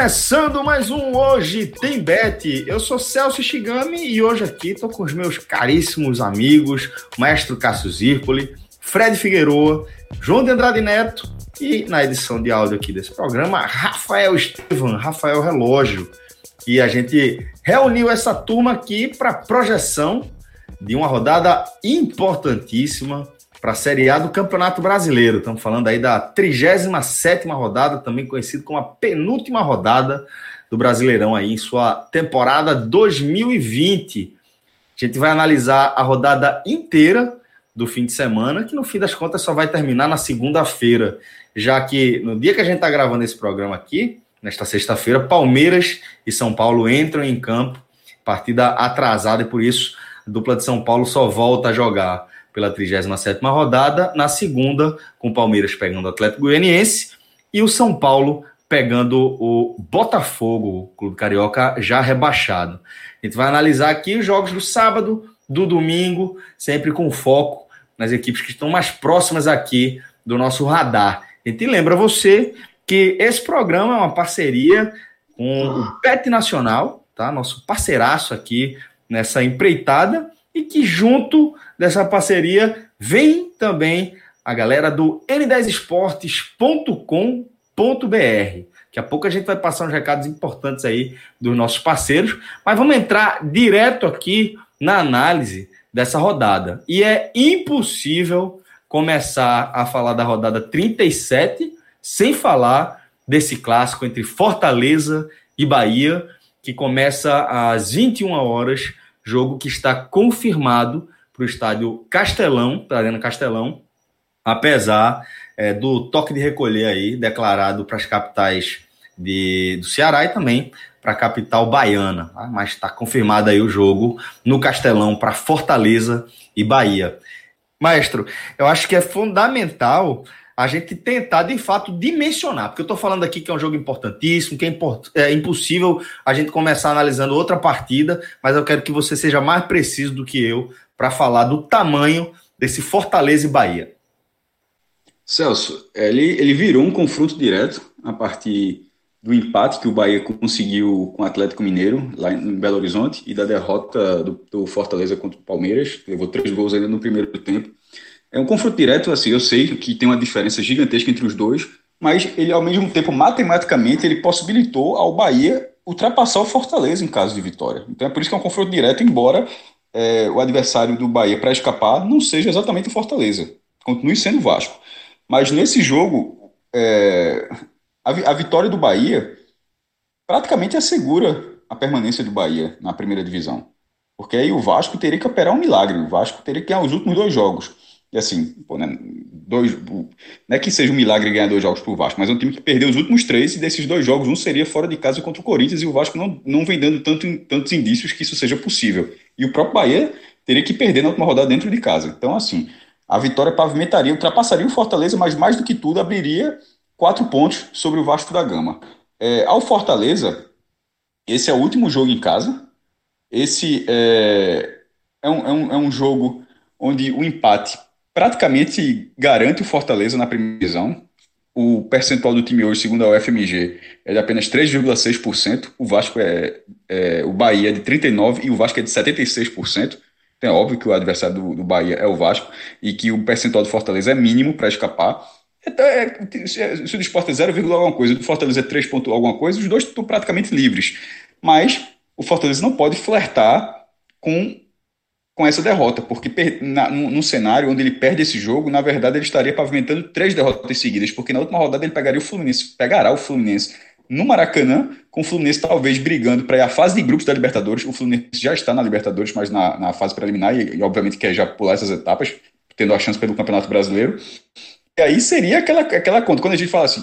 Começando mais um Hoje Tem Bet. Eu sou Celso Shigami e hoje aqui tô com os meus caríssimos amigos, Maestro Cássio Zirpoli, Fred Figueroa, João de Andrade Neto e na edição de áudio aqui desse programa, Rafael Estevam, Rafael Relógio. E a gente reuniu essa turma aqui para projeção de uma rodada importantíssima para a Série A do Campeonato Brasileiro. Estamos falando aí da 37 rodada, também conhecido como a penúltima rodada do Brasileirão aí em sua temporada 2020. A gente vai analisar a rodada inteira do fim de semana, que no fim das contas só vai terminar na segunda-feira, já que no dia que a gente está gravando esse programa aqui, nesta sexta-feira, Palmeiras e São Paulo entram em campo, partida atrasada e por isso a dupla de São Paulo só volta a jogar pela 37ª rodada, na segunda, com o Palmeiras pegando o Atlético Goianiense e o São Paulo pegando o Botafogo, o Clube Carioca já rebaixado. A gente vai analisar aqui os jogos do sábado, do domingo, sempre com foco nas equipes que estão mais próximas aqui do nosso radar. A gente lembra você que esse programa é uma parceria com o PET Nacional, tá? Nosso parceiraço aqui nessa empreitada e que junto dessa parceria vem também a galera do n10esportes.com.br. Daqui a pouco a gente vai passar uns recados importantes aí dos nossos parceiros, mas vamos entrar direto aqui na análise dessa rodada. E é impossível começar a falar da rodada 37 sem falar desse clássico entre Fortaleza e Bahia, que começa às 21 horas, jogo que está confirmado para o estádio Castelão, para a Arena Castelão, apesar é, do toque de recolher aí declarado para as capitais de, do Ceará e também para a capital baiana. Tá? Mas está confirmado aí o jogo no Castelão para Fortaleza e Bahia. Maestro, eu acho que é fundamental a gente tentar de fato dimensionar, porque eu estou falando aqui que é um jogo importantíssimo, que é, import é, impossível a gente começar analisando outra partida, mas eu quero que você seja mais preciso do que eu para falar do tamanho desse Fortaleza e Bahia. Celso, ele, ele virou um confronto direto a partir do empate que o Bahia conseguiu com o Atlético Mineiro, lá em Belo Horizonte, e da derrota do, do Fortaleza contra o Palmeiras, levou três gols ainda no primeiro tempo. É um confronto direto, assim, eu sei que tem uma diferença gigantesca entre os dois, mas ele, ao mesmo tempo, matematicamente, ele possibilitou ao Bahia ultrapassar o Fortaleza em caso de vitória. Então é por isso que é um confronto direto, embora é, o adversário do Bahia para escapar não seja exatamente o Fortaleza, continue sendo o Vasco. Mas nesse jogo, é, a, a vitória do Bahia praticamente assegura a permanência do Bahia na primeira divisão. Porque aí o Vasco teria que operar um milagre. O Vasco teria que ganhar os últimos dois jogos. E assim, pô, né, dois, não é que seja um milagre ganhar dois jogos para o Vasco, mas é um time que perdeu os últimos três, e desses dois jogos, um seria fora de casa contra o Corinthians, e o Vasco não, não vem dando tanto, tantos indícios que isso seja possível. E o próprio Bahia teria que perder na última rodada dentro de casa. Então, assim, a vitória pavimentaria, ultrapassaria o Fortaleza, mas mais do que tudo, abriria quatro pontos sobre o Vasco da Gama. É, ao Fortaleza, esse é o último jogo em casa. Esse é, é, um, é, um, é um jogo onde o empate praticamente garante o Fortaleza na primeira divisão. O percentual do time hoje, segundo a UFMG, é de apenas 3,6%. O Vasco é, é, o Bahia é de 39% e o Vasco é de 76%. Então é óbvio que o adversário do, do Bahia é o Vasco e que o percentual do Fortaleza é mínimo para escapar. Então, é, se o do Sport é 0, alguma coisa, o Fortaleza é 3 ponto alguma coisa, os dois estão praticamente livres. Mas o Fortaleza não pode flertar com, com essa derrota, porque na, cenário onde ele perde esse jogo, na verdade ele estaria pavimentando três derrotas seguidas, porque na última rodada ele pegaria o Fluminense, pegará o Fluminense no Maracanã, com o Fluminense talvez brigando para ir à fase de grupos da Libertadores. O Fluminense já está na Libertadores, mas na, na fase preliminar, e, e, obviamente quer já pular essas etapas, tendo a chance pelo Campeonato Brasileiro. E aí seria aquela, aquela conta, quando a gente fala assim,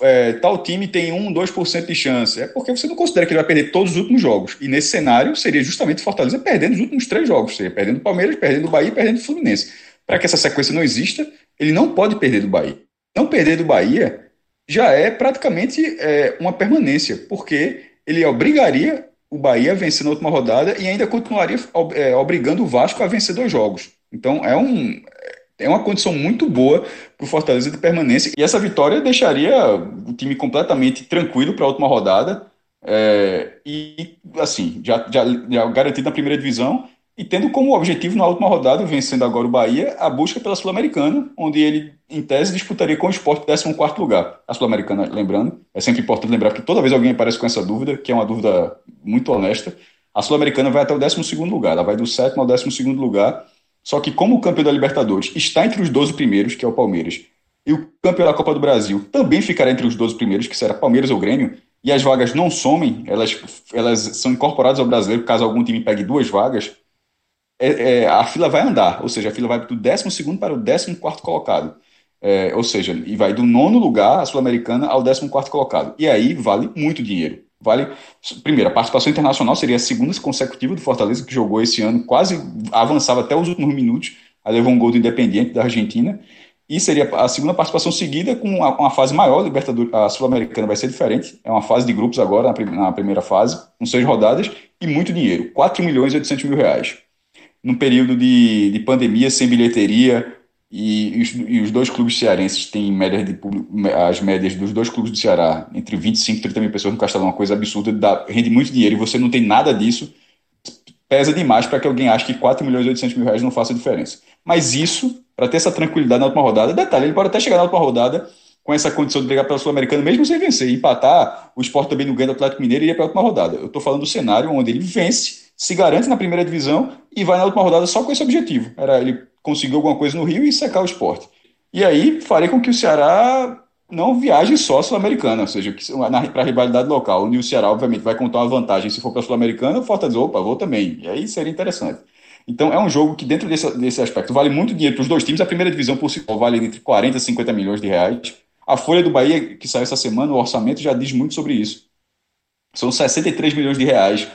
é, tal time tem 1, 2% de chance. É porque você não considera que ele vai perder todos os últimos jogos. E nesse cenário seria justamente Fortaleza perdendo os últimos três jogos. Seria perdendo o Palmeiras, perdendo o Bahia perdendo o Fluminense. Para que essa sequência não exista, ele não pode perder do Bahia. Não perder do Bahia já é praticamente é, uma permanência, porque ele obrigaria o Bahia a vencer na última rodada e ainda continuaria é, obrigando o Vasco a vencer dois jogos. Então é um, é uma condição muito boa para o Fortaleza de permanência. E essa vitória deixaria o time completamente tranquilo para a última rodada. É, e, assim, já, já, já garantido na primeira divisão e tendo como objetivo na última rodada, vencendo agora o Bahia, a busca pela Sul-Americana, onde ele, em tese, disputaria com o esporte 14 lugar. A Sul-Americana, lembrando, é sempre importante lembrar que toda vez alguém aparece com essa dúvida, que é uma dúvida muito honesta, a Sul-Americana vai até o 12 lugar, ela vai do sétimo ao 12 lugar só que, como o campeão da Libertadores está entre os 12 primeiros, que é o Palmeiras, e o campeão da Copa do Brasil também ficará entre os 12 primeiros, que será Palmeiras ou Grêmio, e as vagas não somem, elas, elas são incorporadas ao brasileiro, caso algum time pegue duas vagas, é, é, a fila vai andar, ou seja, a fila vai do 12 para o 14 colocado. É, ou seja, e vai do nono lugar, a Sul-Americana, ao 14 colocado. E aí vale muito dinheiro. Vale. Primeiro, a participação internacional seria a segunda consecutiva do Fortaleza, que jogou esse ano, quase avançava até os últimos minutos, aí levou um gol do Independiente da Argentina. E seria a segunda participação seguida com uma, fase maior, Libertadores, a Sul-Americana vai ser diferente, é uma fase de grupos agora, na, na, primeira fase, com seis rodadas, e muito dinheiro, 4 milhões e 800 mil reais. Num período de, de pandemia, sem bilheteria, e, os, e os dois clubes cearenses têm médias de as médias dos dois clubes do Ceará entre 25 e 30 mil pessoas no Castelão, uma coisa absurda, dá, rende muito dinheiro e você não tem nada disso, pesa demais para que alguém ache que 4 milhões e 800 mil reais não faça diferença. Mas isso, para ter essa tranquilidade na última rodada, detalhe, ele pode até chegar na última rodada com essa condição de brigar pela Sul-Americana, mesmo sem vencer, empatar, o esporte também não ganha do Atlético Mineiro e ia para a última rodada. Eu estou falando do cenário onde ele vence, se garante na primeira divisão e vai na última rodada só com esse objetivo. Era ele conseguir alguma coisa no Rio e secar o esporte. E aí farei com que o Ceará não viaje só Sul-Americana, ou seja, para a rivalidade local, onde o Ceará, obviamente, vai contar uma vantagem se for para a Sul-Americana, o Fortaleza, opa, vou também. E aí seria interessante. Então é um jogo que, dentro desse, desse aspecto, vale muito dinheiro para os dois times. A primeira divisão, por si só, vale entre 40 e 50 milhões de reais. A Folha do Bahia, que saiu essa semana, o orçamento já diz muito sobre isso. São 63 milhões de reais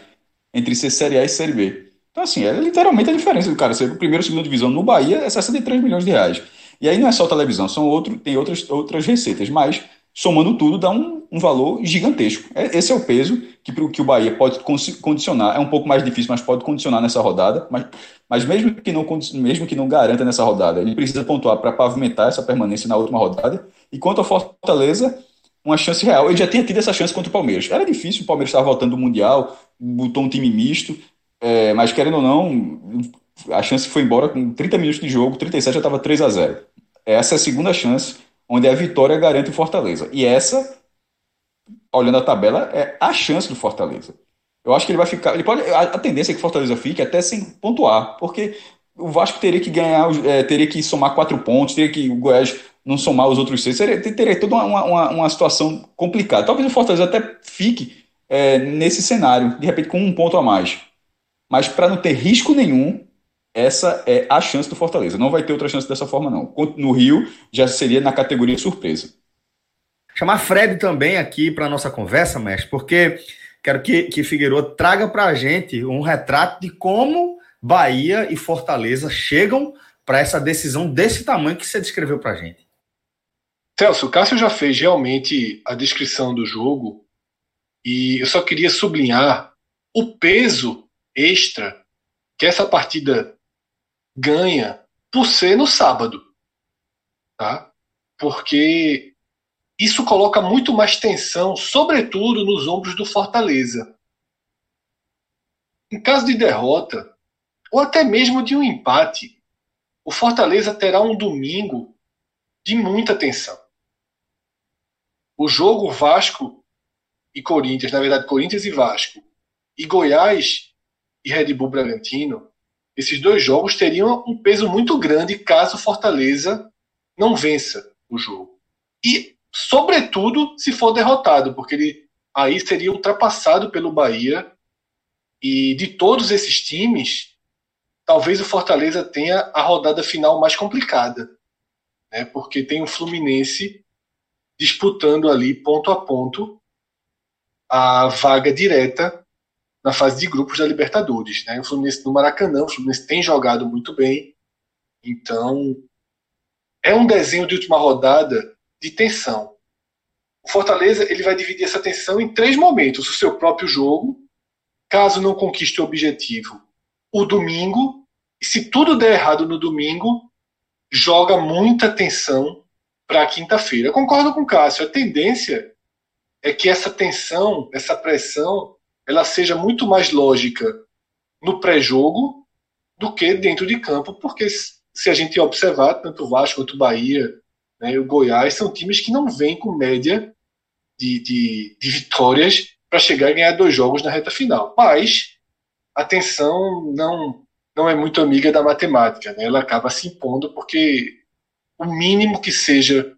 entre ser Série A e Série B. Então, assim, é literalmente a diferença do cara ser o primeiro e segunda divisão no Bahia é 63 milhões de reais. E aí não é só televisão, são outro, tem outras, outras receitas, mas somando tudo dá um, um valor gigantesco. É, esse é o peso que, que o Bahia pode condicionar. É um pouco mais difícil, mas pode condicionar nessa rodada. Mas, mas mesmo, que não, mesmo que não garanta nessa rodada, ele precisa pontuar para pavimentar essa permanência na última rodada. E quanto ao Fortaleza, uma chance real. Ele já tinha tido essa chance contra o Palmeiras. Era difícil, o Palmeiras estava voltando do Mundial, botou um time misto, é, mas querendo ou não, a chance foi embora com 30 minutos de jogo, 37 já estava 3 a 0 Essa é a segunda chance, onde a vitória garante o Fortaleza. E essa, olhando a tabela, é a chance do Fortaleza. Eu acho que ele vai ficar. Ele pode, a, tendência é que o Fortaleza fique até sem pontuar, porque o Vasco teria que ganhar, é, teria que somar quatro pontos, teria que o Goiás não somar os outros seis, teria, teria toda uma, uma, uma situação complicada. Talvez o Fortaleza até fique é, nesse cenário, de repente com um ponto a mais. Mas para não ter risco nenhum, essa é a chance do Fortaleza. Não vai ter outra chance dessa forma, não. No Rio, já seria na categoria surpresa. Chamar Fred também aqui para nossa conversa, mestre, porque quero que, que Figueiredo traga para a gente um retrato de como Bahia e Fortaleza chegam para essa decisão desse tamanho que você descreveu para a gente. Celso, o Cássio já fez realmente a descrição do jogo e eu só queria sublinhar o peso extra que essa partida ganha por ser no sábado. Tá? Porque isso coloca muito mais tensão, sobretudo nos ombros do Fortaleza. Em caso de derrota, ou até mesmo de um empate, o Fortaleza terá um domingo de muita tensão. O jogo Vasco e Corinthians, na verdade, Corinthians e Vasco, e Goiás e Red Bull Bragantino esses dois jogos teriam um peso muito grande caso Fortaleza não vença o jogo. E, sobretudo, se for derrotado, porque ele aí seria ultrapassado pelo Bahia. E de todos esses times, talvez o Fortaleza tenha a rodada final mais complicada, né? porque tem o Fluminense disputando ali ponto a ponto a vaga direta na fase de grupos da Libertadores. Né? O Fluminense no Maracanã, o Fluminense tem jogado muito bem, então é um desenho de última rodada de tensão. O Fortaleza ele vai dividir essa tensão em três momentos: o seu próprio jogo, caso não conquiste o objetivo, o domingo, e se tudo der errado no domingo, joga muita tensão para quinta-feira. Concordo com o Cássio, a tendência é que essa tensão, essa pressão, ela seja muito mais lógica no pré-jogo do que dentro de campo, porque se a gente observar, tanto o Vasco quanto o Bahia, né, o Goiás, são times que não vêm com média de, de, de vitórias para chegar e ganhar dois jogos na reta final. Mas a tensão não, não é muito amiga da matemática, né? ela acaba se impondo porque o mínimo que seja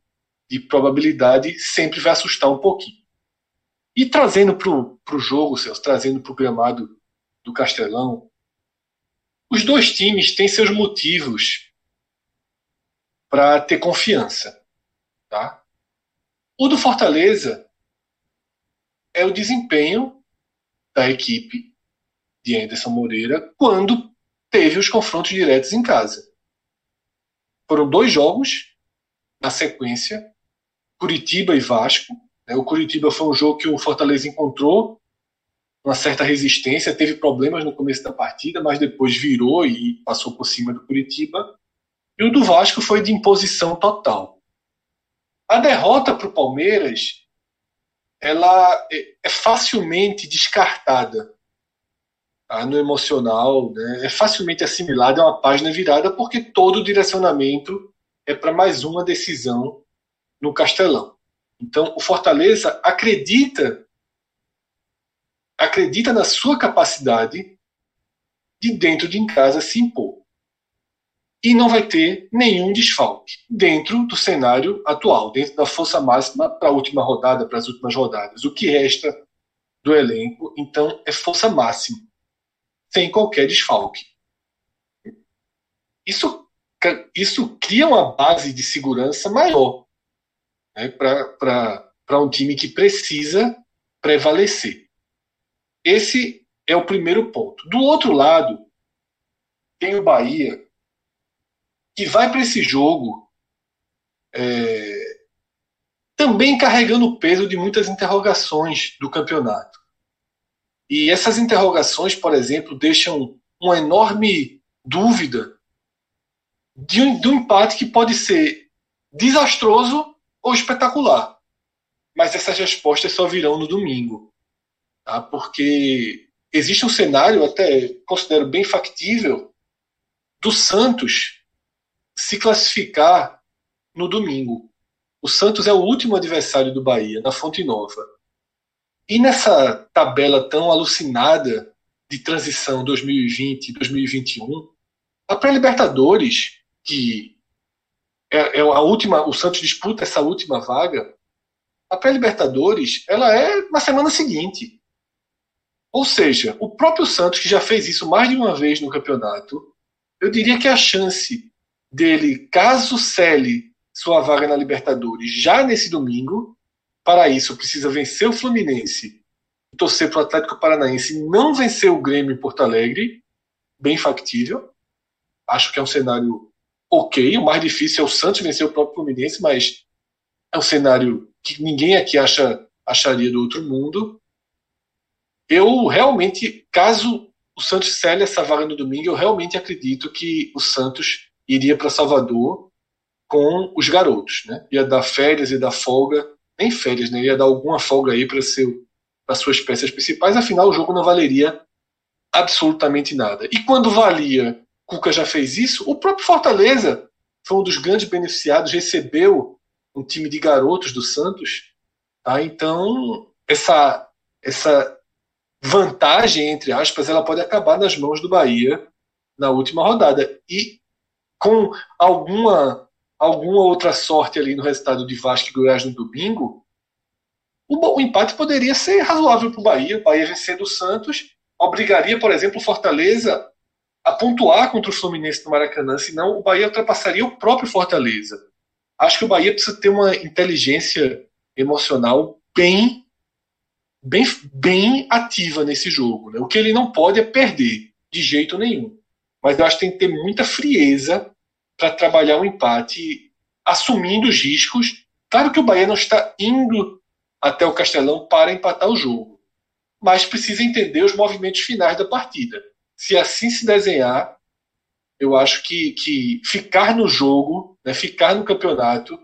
de probabilidade sempre vai assustar um pouquinho. E trazendo para o jogo, Celso, trazendo para o gramado do Castelão, os dois times têm seus motivos para ter confiança. Tá? O do Fortaleza é o desempenho da equipe de Anderson Moreira quando teve os confrontos diretos em casa. Foram dois jogos na sequência, Curitiba e Vasco? O Curitiba foi um jogo que o Fortaleza encontrou uma certa resistência, teve problemas no começo da partida, mas depois virou e passou por cima do Curitiba. E o do Vasco foi de imposição total. A derrota para o Palmeiras ela é, é facilmente descartada tá? no emocional, né? é facilmente assimilada, é uma página virada, porque todo o direcionamento é para mais uma decisão no Castelão. Então, o Fortaleza acredita acredita na sua capacidade de dentro de casa se impor. E não vai ter nenhum desfalque dentro do cenário atual, dentro da força máxima para a última rodada, para as últimas rodadas. O que resta do elenco, então, é força máxima, sem qualquer desfalque. Isso, isso cria uma base de segurança maior né, para um time que precisa prevalecer. Esse é o primeiro ponto. Do outro lado, tem o Bahia, que vai para esse jogo é, também carregando o peso de muitas interrogações do campeonato. E essas interrogações, por exemplo, deixam uma enorme dúvida de um, de um empate que pode ser desastroso ou espetacular. Mas essas respostas só virão no domingo. Tá? Porque existe um cenário, até considero bem factível, do Santos se classificar no domingo. O Santos é o último adversário do Bahia, na Fonte Nova. E nessa tabela tão alucinada de transição 2020 e 2021, a pré-Libertadores, que é, é, a última, o Santos disputa essa última vaga, a pré-Libertadores ela é na semana seguinte. Ou seja, o próprio Santos, que já fez isso mais de uma vez no campeonato, eu diria que a chance dele, caso cele sua vaga na Libertadores já nesse domingo, para isso precisa vencer o Fluminense torcer para o Atlético Paranaense não vencer o Grêmio em Porto Alegre, bem factível. Acho que é um cenário ok. O mais difícil é o Santos vencer o próprio Fluminense, mas é um cenário que ninguém aqui acha, acharia do outro mundo. Eu realmente, caso o Santos cele essa vaga no domingo, eu realmente acredito que o Santos iria para Salvador com os garotos, né? Ia dar férias e dar folga, nem férias, né? Ia dar alguma folga aí para para suas peças principais, afinal o jogo não valeria absolutamente nada. E quando valia Cuca já fez isso. O próprio Fortaleza foi um dos grandes beneficiados, recebeu um time de garotos do Santos. Tá? Então, essa, essa vantagem, entre aspas, ela pode acabar nas mãos do Bahia na última rodada. E com alguma, alguma outra sorte ali no resultado de Vasco e Goiás no domingo, o, o empate poderia ser razoável para o Bahia. O Bahia vencendo o Santos obrigaria, por exemplo, o Fortaleza a pontuar contra o Fluminense no Maracanã, senão o Bahia ultrapassaria o próprio Fortaleza. Acho que o Bahia precisa ter uma inteligência emocional bem bem, bem ativa nesse jogo. Né? O que ele não pode é perder, de jeito nenhum. Mas eu acho que tem que ter muita frieza para trabalhar um empate, assumindo os riscos. Claro que o Bahia não está indo até o Castelão para empatar o jogo, mas precisa entender os movimentos finais da partida. Se assim se desenhar, eu acho que, que ficar no jogo, né, ficar no campeonato,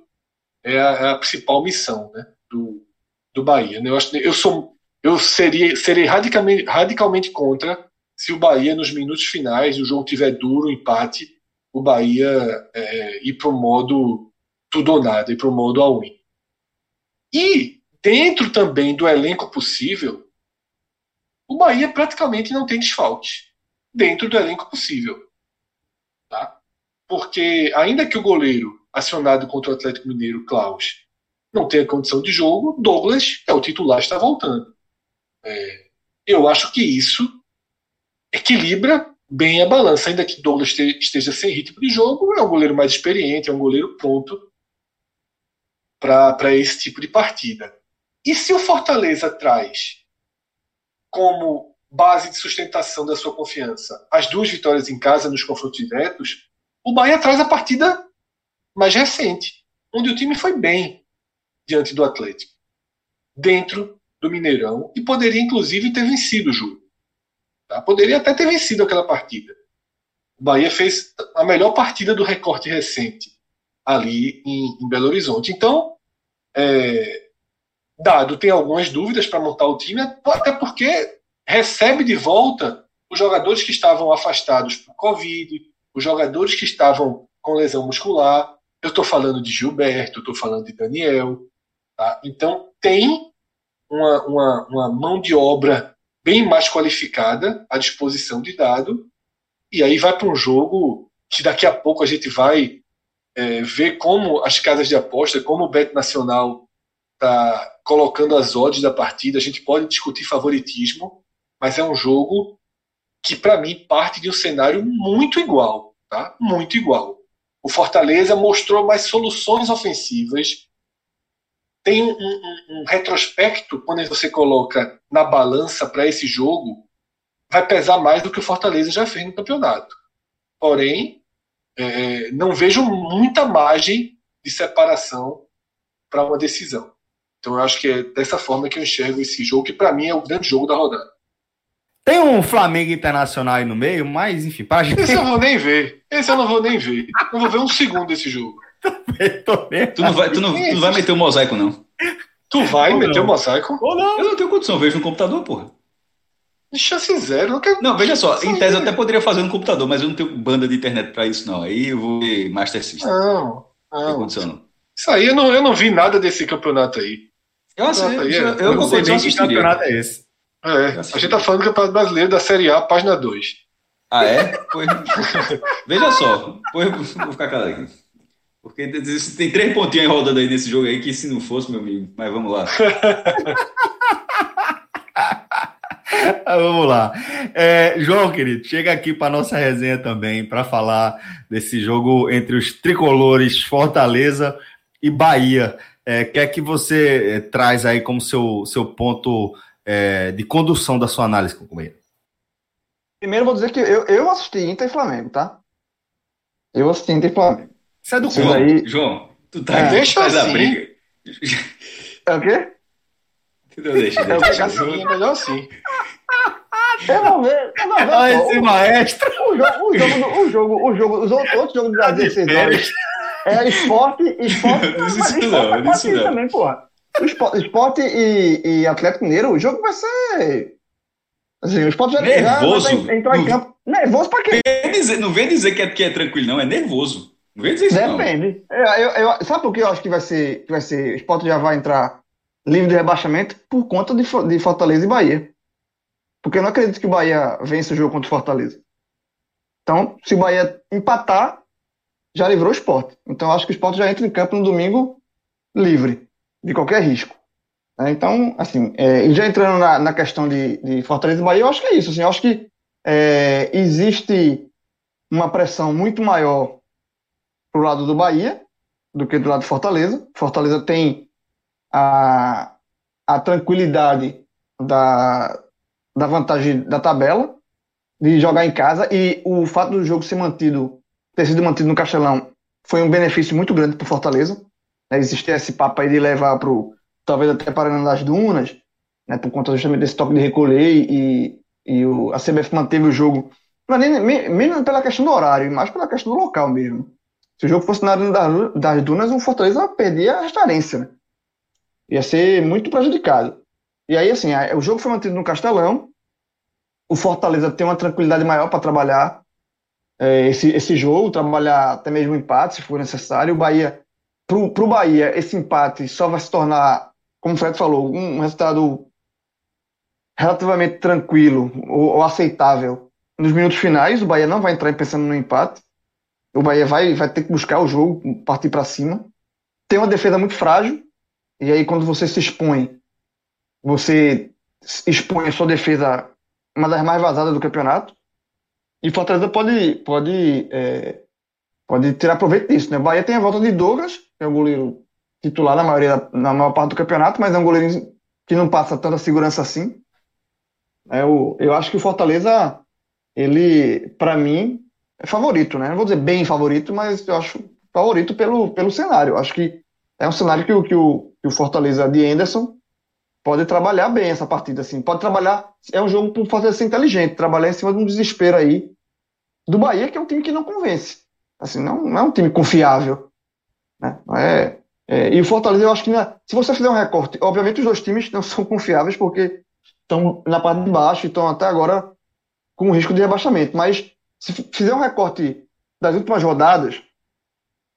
é a, é a principal missão né, do, do Bahia. Né? Eu, acho, eu, sou, eu seria, serei radicalmente, radicalmente contra se o Bahia, nos minutos finais, o jogo tiver duro, empate, o Bahia é, ir para o modo tudo ou nada, ir para o modo all-in. E dentro também do elenco possível, o Bahia praticamente não tem desfalques dentro do elenco possível. Tá? Porque, ainda que o goleiro acionado contra o Atlético Mineiro, Klaus, não tenha condição de jogo, Douglas é o titular, está voltando. É, eu acho que isso equilibra bem a balança, ainda que Douglas esteja sem ritmo de jogo, é um goleiro mais experiente, é um goleiro pronto para esse tipo de partida. E se o Fortaleza traz como base de sustentação da sua confiança as duas vitórias em casa nos confrontos diretos, o Bahia traz a partida mais recente, onde o time foi bem diante do Atlético, dentro do Mineirão, e poderia inclusive ter vencido o jogo. Tá? Poderia até ter vencido aquela partida. O Bahia fez a melhor partida do recorte recente ali em, em Belo Horizonte. Então, é, Dado tem algumas dúvidas para montar o time, até porque recebe de volta os jogadores que estavam afastados por Covid, os jogadores que estavam com lesão muscular. Eu estou falando de Gilberto, estou falando de Daniel. Tá? Então, tem uma, uma, uma mão de obra bem mais qualificada à disposição de dado, e aí vai para um jogo que daqui a pouco a gente vai é, ver como as casas de aposta, como o Bet Nacional está colocando as odds da partida. A gente pode discutir favoritismo, mas é um jogo que, para mim, parte de um cenário muito igual. Tá? Muito igual. O Fortaleza mostrou mais soluções ofensivas, tem um, um, um retrospecto, quando você coloca na balança para esse jogo, vai pesar mais do que o Fortaleza já fez no campeonato. Porém, é, não vejo muita margem de separação para uma decisão. Então, eu acho que é dessa forma que eu enxergo esse jogo, que para mim é o grande jogo da rodada. Tem um Flamengo Internacional aí no meio, mas enfim, para gente. Esse eu não vou nem ver. Esse eu não vou nem ver. Não vou ver um segundo desse jogo. tu não vai, tu não, tu não vai meter o um mosaico, não. Tu vai Ou meter o um mosaico? Ou não? Eu não tenho condição, vejo no computador, porra. Chance zero. Não, quero... não veja só, em tese eu até poderia fazer no computador, mas eu não tenho banda de internet pra isso, não. Aí eu vou ver Master System. Não, não. Tem condição, não. Isso aí eu não, eu não vi nada desse campeonato aí. Eu, assim, eu, eu, eu, eu não sei nem que campeonato é esse. É, a gente tá falando do Campeonato Brasileiro da Série A, página 2. Ah, é? Pois... Veja só, pois vou ficar calado aqui. Porque tem três pontinhos rodando aí nesse jogo aí que se não fosse, meu amigo. Mas vamos lá. vamos lá. É, João, querido, chega aqui para nossa resenha também para falar desse jogo entre os tricolores Fortaleza e Bahia. É, que é que você é, traz aí como seu, seu ponto é, de condução da sua análise, companheiro? Primeiro vou dizer que eu, eu assisti Inter e Flamengo, tá? Eu assisti Inter e Flamengo. Isso é do João, aí... João, tu tá, é, deixa assim. da briga. É o quê? Não, deixa, deixa. É, deixa assim, é melhor assim. Eu não vejo. Não vejo. Ah, esse o, maestro. O jogo, o jogo, o jogo, o jogo, os outros jogos das 16 horas é esporte, esporte. Não, mas isso não, é isso não. também, porra. O esporte, esporte e, e Atlético Mineiro, o jogo vai ser. Assim, o esporte já, nervoso. já vai entrar em campo. Nervoso pra quê? não vem dizer que é, que é tranquilo, não, é nervoso. Não vem dizer isso. Depende. Eu, eu, eu, sabe por que eu acho que vai ser, que vai ser. O esporte já vai entrar livre de rebaixamento por conta de, de Fortaleza e Bahia. Porque eu não acredito que o Bahia vença o jogo contra o Fortaleza. Então, se o Bahia empatar, já livrou o esporte. Então, acho que o esporte já entra em campo no domingo livre de qualquer risco. Né? Então, assim, é, e já entrando na, na questão de, de, Fortaleza e Bahia, eu acho que é isso. Assim, eu acho que é, existe uma pressão muito maior pro lado do Bahia do que do lado de Fortaleza. Fortaleza tem a, a tranquilidade da, da vantagem da tabela, de jogar em casa, e o fato do jogo ser mantido, ter sido mantido no Castelão, foi um benefício muito grande para Fortaleza. Né? Existia esse papo aí de levar para talvez até Paraná das Dunas, né? por conta justamente desse toque de recolher e, e o, a CBF manteve o jogo, é nem, nem pela questão do horário, mas pela questão do local mesmo. Se o jogo fosse na Arena das Dunas, o Fortaleza perdia a restaurância, né? Ia ser muito prejudicado. E aí, assim, o jogo foi mantido no Castelão, o Fortaleza tem uma tranquilidade maior para trabalhar é, esse, esse jogo, trabalhar até mesmo empate, se for necessário. O Bahia, para o Bahia, esse empate só vai se tornar, como o Fred falou, um resultado relativamente tranquilo ou, ou, aceitável nos minutos finais. O Bahia não vai entrar pensando no empate. O Bahia vai, vai ter que buscar o jogo, partir para cima. Tem uma defesa muito frágil, e aí quando você se expõe, você expõe a sua defesa uma das mais vazadas do campeonato. E Fortaleza pode, pode, é, pode tirar proveito disso. Né? O Bahia tem a volta de Douglas, que é o goleiro titular na, maioria, na maior parte do campeonato, mas é um goleiro que não passa tanta segurança assim. É, eu, eu acho que o Fortaleza, ele, para mim, é favorito, né? Não vou dizer bem favorito, mas eu acho favorito pelo, pelo cenário. Eu acho que é um cenário que, que, o, que o Fortaleza de Anderson pode trabalhar bem essa partida, assim. Pode trabalhar. É um jogo para fazer ser inteligente, trabalhar em cima de um desespero aí do Bahia, que é um time que não convence. Assim, não, não é um time confiável. Né? É, é, e o Fortaleza, eu acho que na, se você fizer um recorte, obviamente os dois times não são confiáveis porque estão na parte de baixo e estão até agora com risco de rebaixamento. Mas se fizer um recorte das últimas rodadas,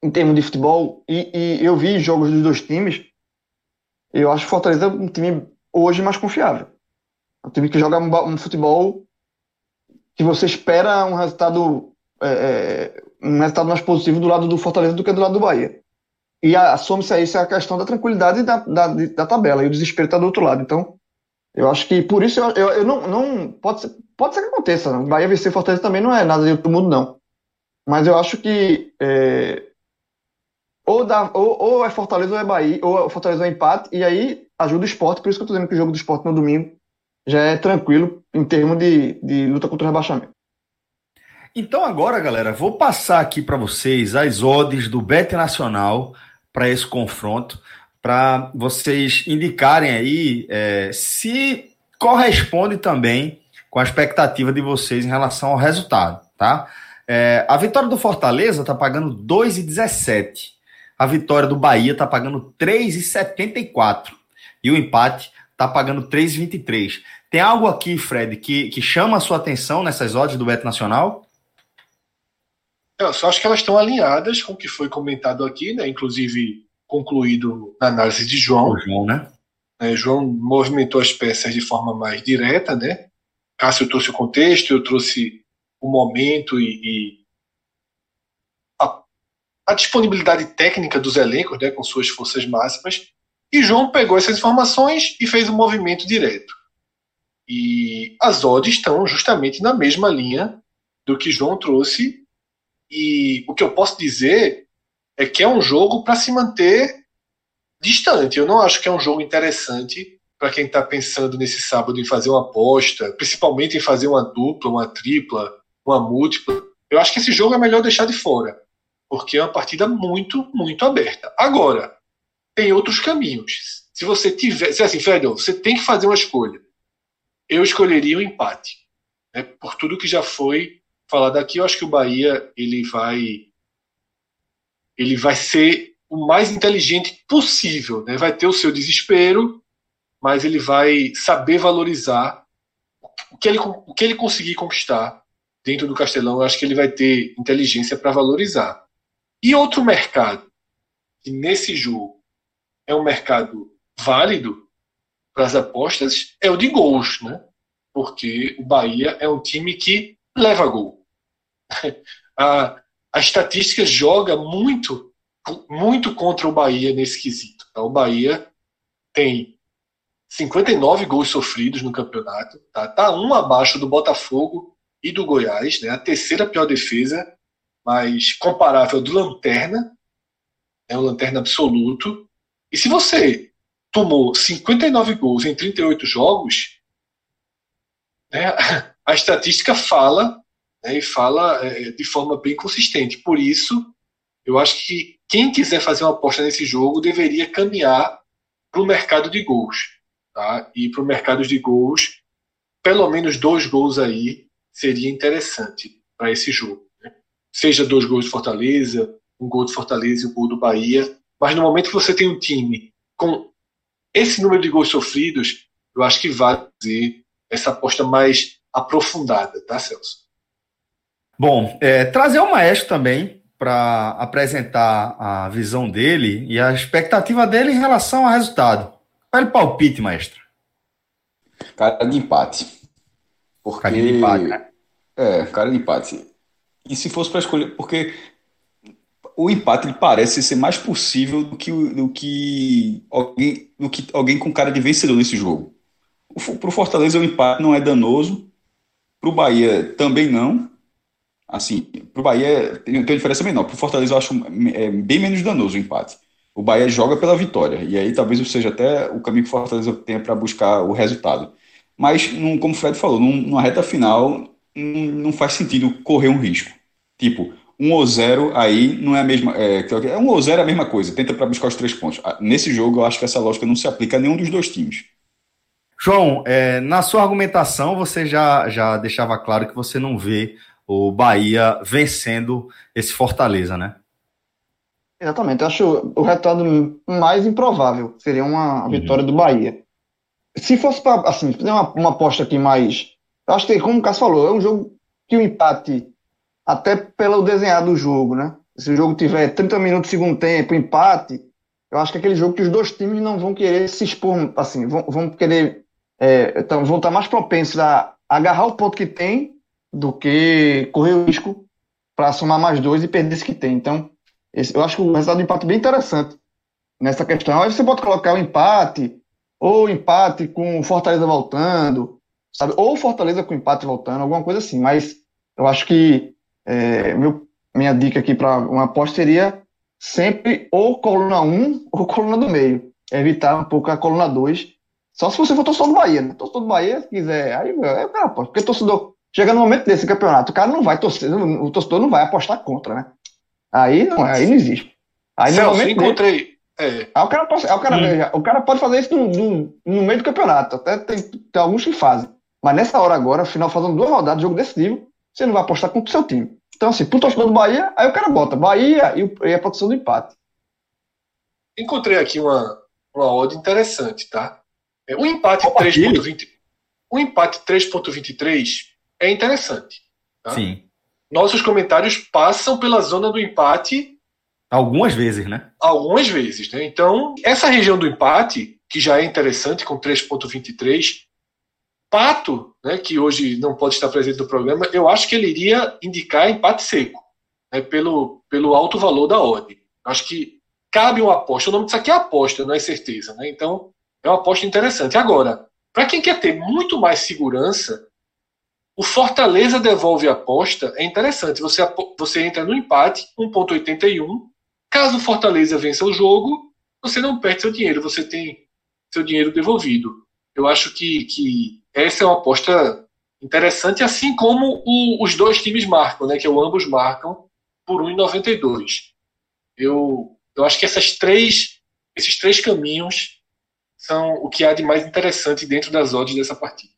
em termos de futebol, e, e eu vi jogos dos dois times, eu acho que o Fortaleza é um time hoje mais confiável. É um time que joga um, um futebol que você espera um resultado é, é, um resultado mais positivo do lado do Fortaleza do que do lado do Bahia. E some-se a isso a questão da tranquilidade da, da, da tabela, e o desespero está do outro lado. Então, eu acho que por isso eu, eu, eu não, não. Pode ser, pode ser que aconteça. Não. Bahia vencer Fortaleza também não é nada de outro mundo, não. Mas eu acho que é, ou, dá, ou, ou é Fortaleza ou é Bahia, ou Fortaleza ou é empate, e aí ajuda o esporte, por isso que eu tô dizendo que o jogo do esporte no domingo já é tranquilo em termos de, de luta contra o rebaixamento. Então agora, galera, vou passar aqui para vocês as odds do Bet Nacional para esse confronto, para vocês indicarem aí é, se corresponde também com a expectativa de vocês em relação ao resultado, tá? É, a vitória do Fortaleza está pagando 2,17 a vitória do Bahia está pagando 3,74 e o empate está pagando 3,23. Tem algo aqui, Fred, que, que chama a sua atenção nessas odds do Beto Nacional? Eu só acho que elas estão alinhadas com o que foi comentado aqui, né? inclusive concluído na análise de João. O João, né? É, João movimentou as peças de forma mais direta, né? Cássio trouxe o contexto, eu trouxe o momento e, e a disponibilidade técnica dos elencos, né, com suas forças máximas, e João pegou essas informações e fez um movimento direto. E as odds estão justamente na mesma linha do que João trouxe. E o que eu posso dizer é que é um jogo para se manter distante. Eu não acho que é um jogo interessante para quem está pensando nesse sábado em fazer uma aposta, principalmente em fazer uma dupla, uma tripla, uma múltipla. Eu acho que esse jogo é melhor deixar de fora porque é uma partida muito, muito aberta. Agora, tem outros caminhos. Se você tiver. Se assim, Fred, você tem que fazer uma escolha. Eu escolheria o um empate. Né? Por tudo que já foi falado aqui, eu acho que o Bahia ele vai. Ele vai ser o mais inteligente possível. Né? Vai ter o seu desespero, mas ele vai saber valorizar o que ele, o que ele conseguir conquistar dentro do Castelão. Eu acho que ele vai ter inteligência para valorizar. E outro mercado, que nesse jogo é um mercado válido para as apostas, é o de gols, né? Porque o Bahia é um time que leva gol. a, a estatística joga muito, muito contra o Bahia nesse quesito. Tá? O Bahia tem 59 gols sofridos no campeonato, tá? tá um abaixo do Botafogo e do Goiás, né? a terceira pior defesa, mas comparável do Lanterna, é o Lanterna absoluto. E se você tomou 59 gols em 38 jogos, né, a estatística fala né, e fala é, de forma bem consistente. Por isso, eu acho que quem quiser fazer uma aposta nesse jogo deveria caminhar para o mercado de gols. Tá? E para o mercado de gols, pelo menos dois gols aí seria interessante para esse jogo. Né? Seja dois gols de Fortaleza, um gol de Fortaleza e um gol do Bahia. Mas no momento que você tem um time com esse número de gols sofridos, eu acho que vale fazer essa aposta mais aprofundada, tá, Celso? Bom, é, trazer o maestro também para apresentar a visão dele e a expectativa dele em relação ao resultado. Qual é o palpite, maestro? Cara de empate. Porque... Cara de empate, né? É, cara de empate. E se fosse para escolher, porque o empate ele parece ser mais possível do que, do que, alguém, do que alguém com cara de vencedor nesse jogo. Para o Fortaleza, o empate não é danoso. Para o Bahia, também não. Assim, para o Bahia tem, tem uma diferença menor. Para o Fortaleza, eu acho é, bem menos danoso o empate o Bahia joga pela vitória. E aí talvez seja até o caminho que o Fortaleza tenha para buscar o resultado. Mas, num, como o Fred falou, num, numa reta final, não, não faz sentido correr um risco. Tipo, um ou zero aí não é a mesma. É, é um ou zero é a mesma coisa, tenta para buscar os três pontos. Ah, nesse jogo, eu acho que essa lógica não se aplica a nenhum dos dois times. João, é, na sua argumentação, você já, já deixava claro que você não vê o Bahia vencendo esse Fortaleza, né? Exatamente. Eu acho o resultado mais improvável seria uma uhum. vitória do Bahia. Se fosse para, assim, fazer uma, uma aposta aqui mais. Eu acho que, como o Cássio falou, é um jogo que o empate, até pelo desenhar do jogo, né? Se o jogo tiver 30 minutos de segundo tempo, empate, eu acho que é aquele jogo que os dois times não vão querer se expor, assim, vão, vão querer. É, então, vão estar mais propensos a agarrar o ponto que tem do que correr o risco para somar mais dois e perder esse que tem. Então, esse, eu acho que o resultado do empate é bem interessante nessa questão. Aí você pode colocar o empate, ou empate com Fortaleza voltando, sabe? Ou Fortaleza com empate voltando, alguma coisa assim. Mas eu acho que é, meu, minha dica aqui para uma aposta seria sempre ou coluna 1 ou coluna do meio. Evitar um pouco a coluna 2. Só se você for torcedor do Bahia, né? Torcedor do Bahia, se quiser, aí é o cara aposta. Porque torcedor, chega no momento desse campeonato, o cara não vai torcer, o torcedor não vai apostar contra, né? Aí não, aí não existe. Aí Celso, encontrei. É. Aí o cara, pode, o, cara, hum. o cara pode fazer isso no, no, no, meio do campeonato. Até tem, tem alguns que fazem. Mas nessa hora agora, final fazendo duas rodadas, jogo decisivo, você não vai apostar contra o seu time. Então, assim, pro torcedor do Bahia, aí o cara bota Bahia e, e a produção do empate. Encontrei aqui uma, uma odd interessante, tá? É, o empate 3.20. O empate 3.23 é interessante. Tá? Sim nossos comentários passam pela zona do empate. Algumas vezes, né? Algumas vezes, né? Então, essa região do empate, que já é interessante, com 3,23, Pato, né, que hoje não pode estar presente no programa, eu acho que ele iria indicar empate seco, né, pelo, pelo alto valor da odd. Acho que cabe uma aposta. O nome disso aqui é aposta, não é certeza. Né? Então, é uma aposta interessante. Agora, para quem quer ter muito mais segurança, o Fortaleza devolve a aposta, é interessante. Você, você entra no empate, 1,81. Caso o Fortaleza vença o jogo, você não perde seu dinheiro, você tem seu dinheiro devolvido. Eu acho que, que essa é uma aposta interessante, assim como o, os dois times marcam, né, que é ambos marcam por 1,92. Eu, eu acho que essas três, esses três caminhos são o que há de mais interessante dentro das odds dessa partida.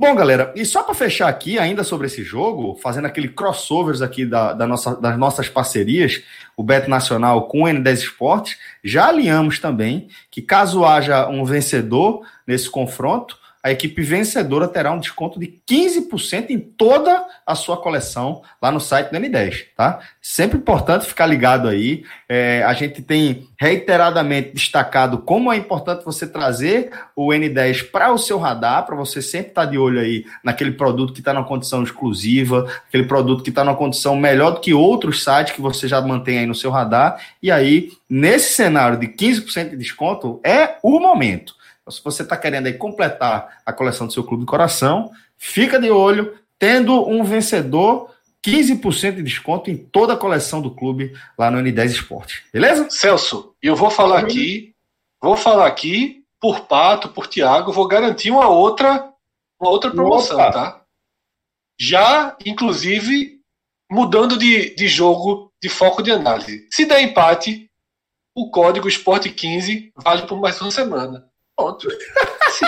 Bom, galera, e só para fechar aqui ainda sobre esse jogo, fazendo aquele crossovers aqui da, da nossa, das nossas parcerias, o Bet Nacional com o N10 Esportes, já alinhamos também que caso haja um vencedor nesse confronto, a equipe vencedora terá um desconto de 15% em toda a sua coleção lá no site do N10, tá? Sempre importante ficar ligado aí. É, a gente tem reiteradamente destacado como é importante você trazer o N10 para o seu radar, para você sempre estar tá de olho aí naquele produto que está numa condição exclusiva, aquele produto que está numa condição melhor do que outros sites que você já mantém aí no seu radar. E aí, nesse cenário de 15% de desconto, é o momento. Então, se você está querendo aí completar a coleção do seu clube de coração, fica de olho, tendo um vencedor 15% de desconto em toda a coleção do clube lá no N10 Esportes. Beleza? Celso, eu vou falar aqui, vou falar aqui por Pato, por Tiago, vou garantir uma outra, uma outra promoção, Opa. tá? Já, inclusive, mudando de, de jogo, de foco de análise. Se der empate, o código Esporte 15 vale por mais uma semana. Pronto. Se,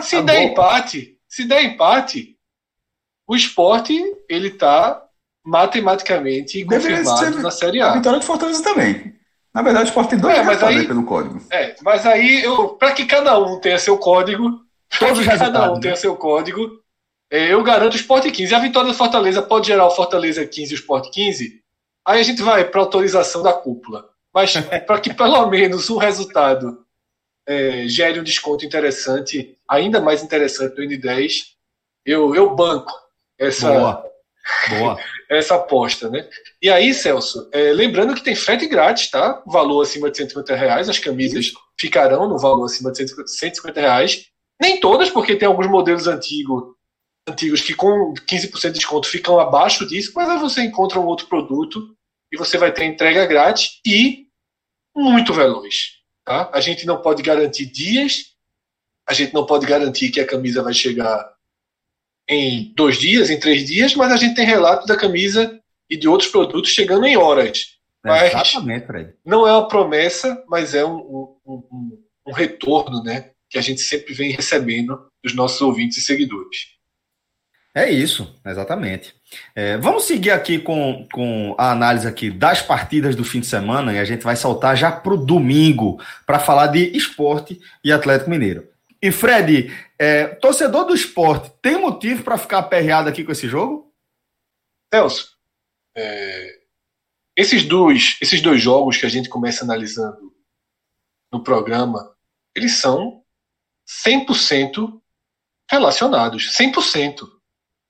se tá der bom. empate, se der empate, o esporte ele está matematicamente confirmado na Série A. A vitória de Fortaleza também. Na verdade, o esporte tem dois é, mas aí, pelo código. É, mas aí, para que cada um tenha seu código, para que cada um né? tenha seu código, é, eu garanto o Sport 15. A vitória do Fortaleza pode gerar o Fortaleza 15 e o Sport 15. Aí a gente vai para autorização da cúpula. Mas para que pelo menos o resultado é, gere um desconto interessante, ainda mais interessante no N10, eu, eu banco essa, Boa. Boa. essa aposta, né? E aí, Celso, é, lembrando que tem frete grátis, tá? Valor acima de 150 reais, as camisas Isso. ficarão no valor acima de 150 reais. Nem todas, porque tem alguns modelos antigos antigos que com 15% de desconto ficam abaixo disso, mas aí você encontra um outro produto e você vai ter entrega grátis e muito veloz. Tá? A gente não pode garantir dias, a gente não pode garantir que a camisa vai chegar em dois dias, em três dias, mas a gente tem relato da camisa e de outros produtos chegando em horas. Mas Exatamente, Fred. Não é uma promessa, mas é um, um, um, um retorno né, que a gente sempre vem recebendo dos nossos ouvintes e seguidores. É isso, exatamente. É, vamos seguir aqui com, com a análise aqui das partidas do fim de semana e a gente vai saltar já para o domingo para falar de esporte e Atlético Mineiro. E Fred, é, torcedor do esporte, tem motivo para ficar aperreado aqui com esse jogo? Celso, é, esses, dois, esses dois jogos que a gente começa analisando no programa, eles são 100% relacionados, 100%.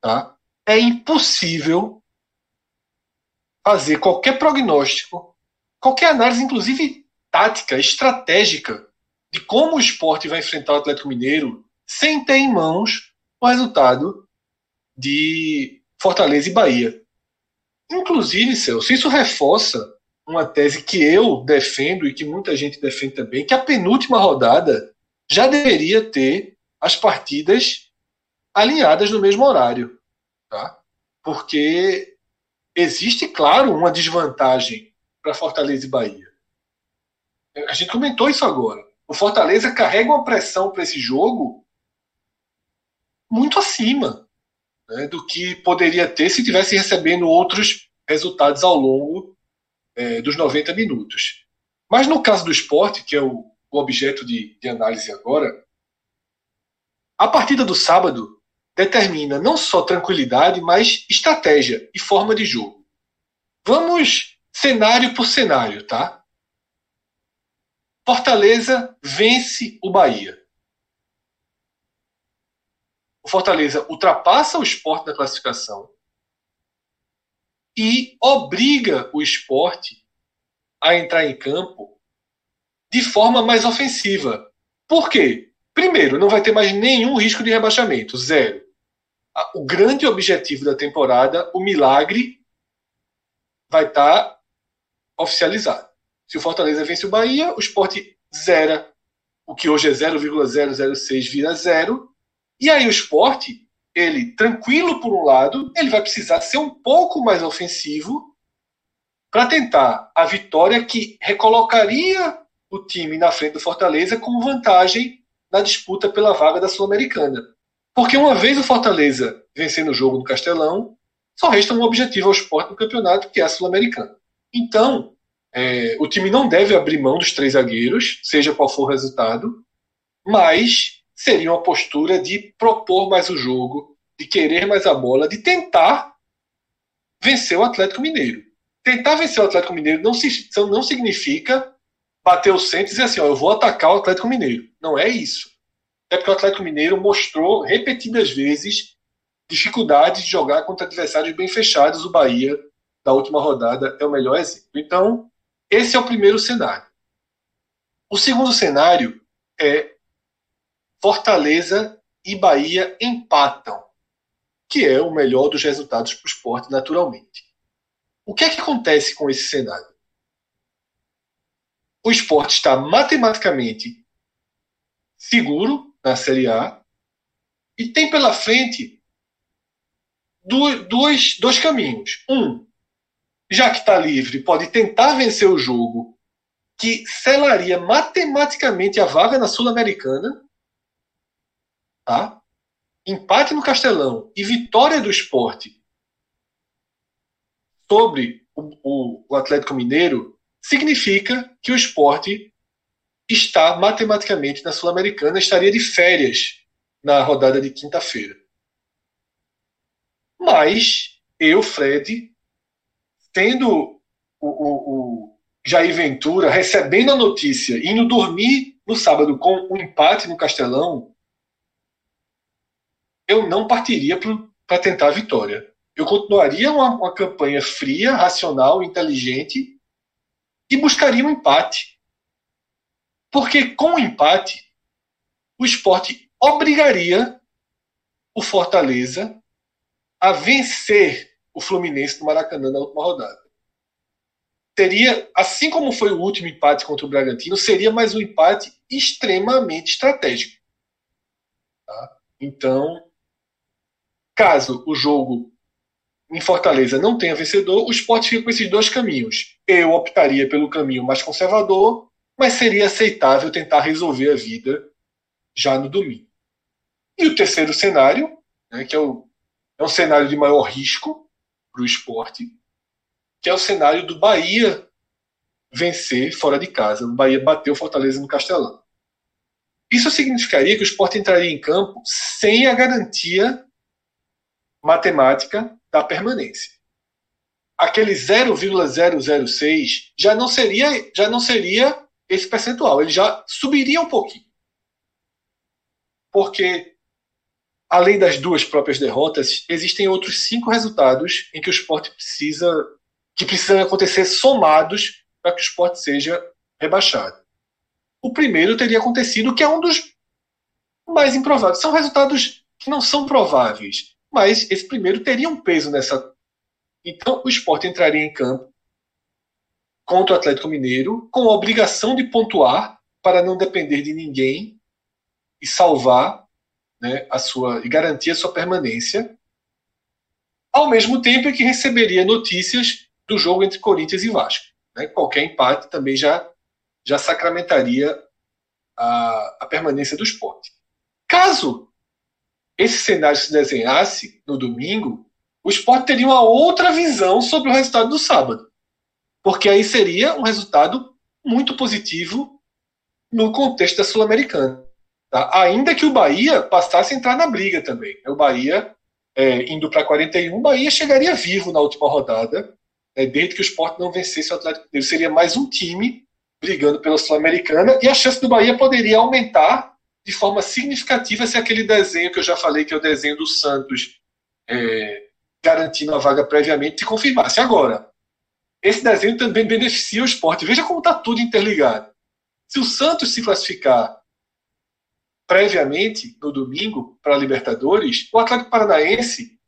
Tá? É impossível fazer qualquer prognóstico, qualquer análise, inclusive tática, estratégica, de como o esporte vai enfrentar o Atlético Mineiro sem ter em mãos o resultado de Fortaleza e Bahia. Inclusive, Celso, isso reforça uma tese que eu defendo e que muita gente defende também, que a penúltima rodada já deveria ter as partidas alinhadas no mesmo horário. Tá? Porque existe, claro, uma desvantagem para Fortaleza e Bahia. A gente comentou isso agora. O Fortaleza carrega uma pressão para esse jogo muito acima né, do que poderia ter se tivesse recebendo outros resultados ao longo é, dos 90 minutos. Mas no caso do esporte, que é o, o objeto de, de análise agora, a partida do sábado determina não só tranquilidade, mas estratégia e forma de jogo. Vamos cenário por cenário, tá? Fortaleza vence o Bahia. O Fortaleza ultrapassa o esporte na classificação e obriga o esporte a entrar em campo de forma mais ofensiva. Por quê? Primeiro, não vai ter mais nenhum risco de rebaixamento, zero. O grande objetivo da temporada, o milagre, vai estar tá oficializado. Se o Fortaleza vence o Bahia, o esporte zera, o que hoje é 0,006 vira zero. E aí o esporte, ele tranquilo por um lado, ele vai precisar ser um pouco mais ofensivo para tentar a vitória que recolocaria o time na frente do Fortaleza com vantagem na disputa pela vaga da Sul-Americana. Porque uma vez o Fortaleza vencendo o jogo no Castelão, só resta um objetivo ao esporte no campeonato, que é a Sul-Americana. Então, é, o time não deve abrir mão dos três zagueiros, seja qual for o resultado, mas seria uma postura de propor mais o jogo, de querer mais a bola, de tentar vencer o Atlético Mineiro. Tentar vencer o Atlético Mineiro não, se, não significa bater o centro e dizer assim, ó, eu vou atacar o Atlético Mineiro. Não é isso. É porque o Atlético Mineiro mostrou repetidas vezes dificuldades de jogar contra adversários bem fechados. O Bahia, da última rodada, é o melhor exemplo. Então, esse é o primeiro cenário. O segundo cenário é Fortaleza e Bahia empatam, que é o melhor dos resultados para o esporte, naturalmente. O que é que acontece com esse cenário? O esporte está matematicamente seguro na Série A e tem pela frente dois, dois caminhos. Um, já que está livre, pode tentar vencer o jogo que selaria matematicamente a vaga na Sul-Americana. Tá? Empate no Castelão e vitória do esporte sobre o, o, o Atlético Mineiro significa que o esporte está matematicamente na Sul-Americana, estaria de férias na rodada de quinta-feira. Mas eu, Fred, tendo o, o, o, Jair Ventura recebendo a notícia, indo dormir no sábado com um empate no Castelão, eu não partiria para tentar a vitória. Eu continuaria uma, uma campanha fria, racional, inteligente e buscaria um empate. Porque com o empate, o esporte obrigaria o Fortaleza a vencer o Fluminense no Maracanã na última rodada. Teria, assim como foi o último empate contra o Bragantino, seria mais um empate extremamente estratégico. Tá? Então, caso o jogo em Fortaleza não tenha vencedor, o esporte fica com esses dois caminhos. Eu optaria pelo caminho mais conservador, mas seria aceitável tentar resolver a vida já no domingo. E o terceiro cenário, né, que é o é um cenário de maior risco para o esporte, que é o cenário do Bahia vencer fora de casa. O Bahia bateu Fortaleza no Castelão. Isso significaria que o esporte entraria em campo sem a garantia matemática da permanência. Aquele 0,006 já não seria já não seria esse percentual, ele já subiria um pouquinho. Porque além das duas próprias derrotas, existem outros cinco resultados em que o esporte precisa que precisam acontecer somados para que o esporte seja rebaixado. O primeiro teria acontecido, que é um dos mais improváveis. São resultados que não são prováveis, mas esse primeiro teria um peso nessa. Então, o esporte entraria em campo contra o Atlético Mineiro com a obrigação de pontuar para não depender de ninguém e salvar né, a sua e garantir a sua permanência, ao mesmo tempo que receberia notícias do jogo entre Corinthians e Vasco. Né? Qualquer empate também já, já sacramentaria a, a permanência do esporte. Caso esse cenário se desenhasse no domingo, o esporte teria uma outra visão sobre o resultado do sábado. Porque aí seria um resultado muito positivo no contexto da Sul-Americana. Tá? Ainda que o Bahia passasse a entrar na briga também. O Bahia, é, indo para 41, o Bahia chegaria vivo na última rodada, né, desde que o Sport não vencesse o Atlético Mineiro. Seria mais um time brigando pela Sul-Americana e a chance do Bahia poderia aumentar de forma significativa se aquele desenho que eu já falei, que é o desenho do Santos, é, garantindo a vaga previamente, se confirmasse. Agora, esse desenho também beneficia o esporte. Veja como está tudo interligado. Se o Santos se classificar previamente, no domingo, para a Libertadores, o Atlético Paranaense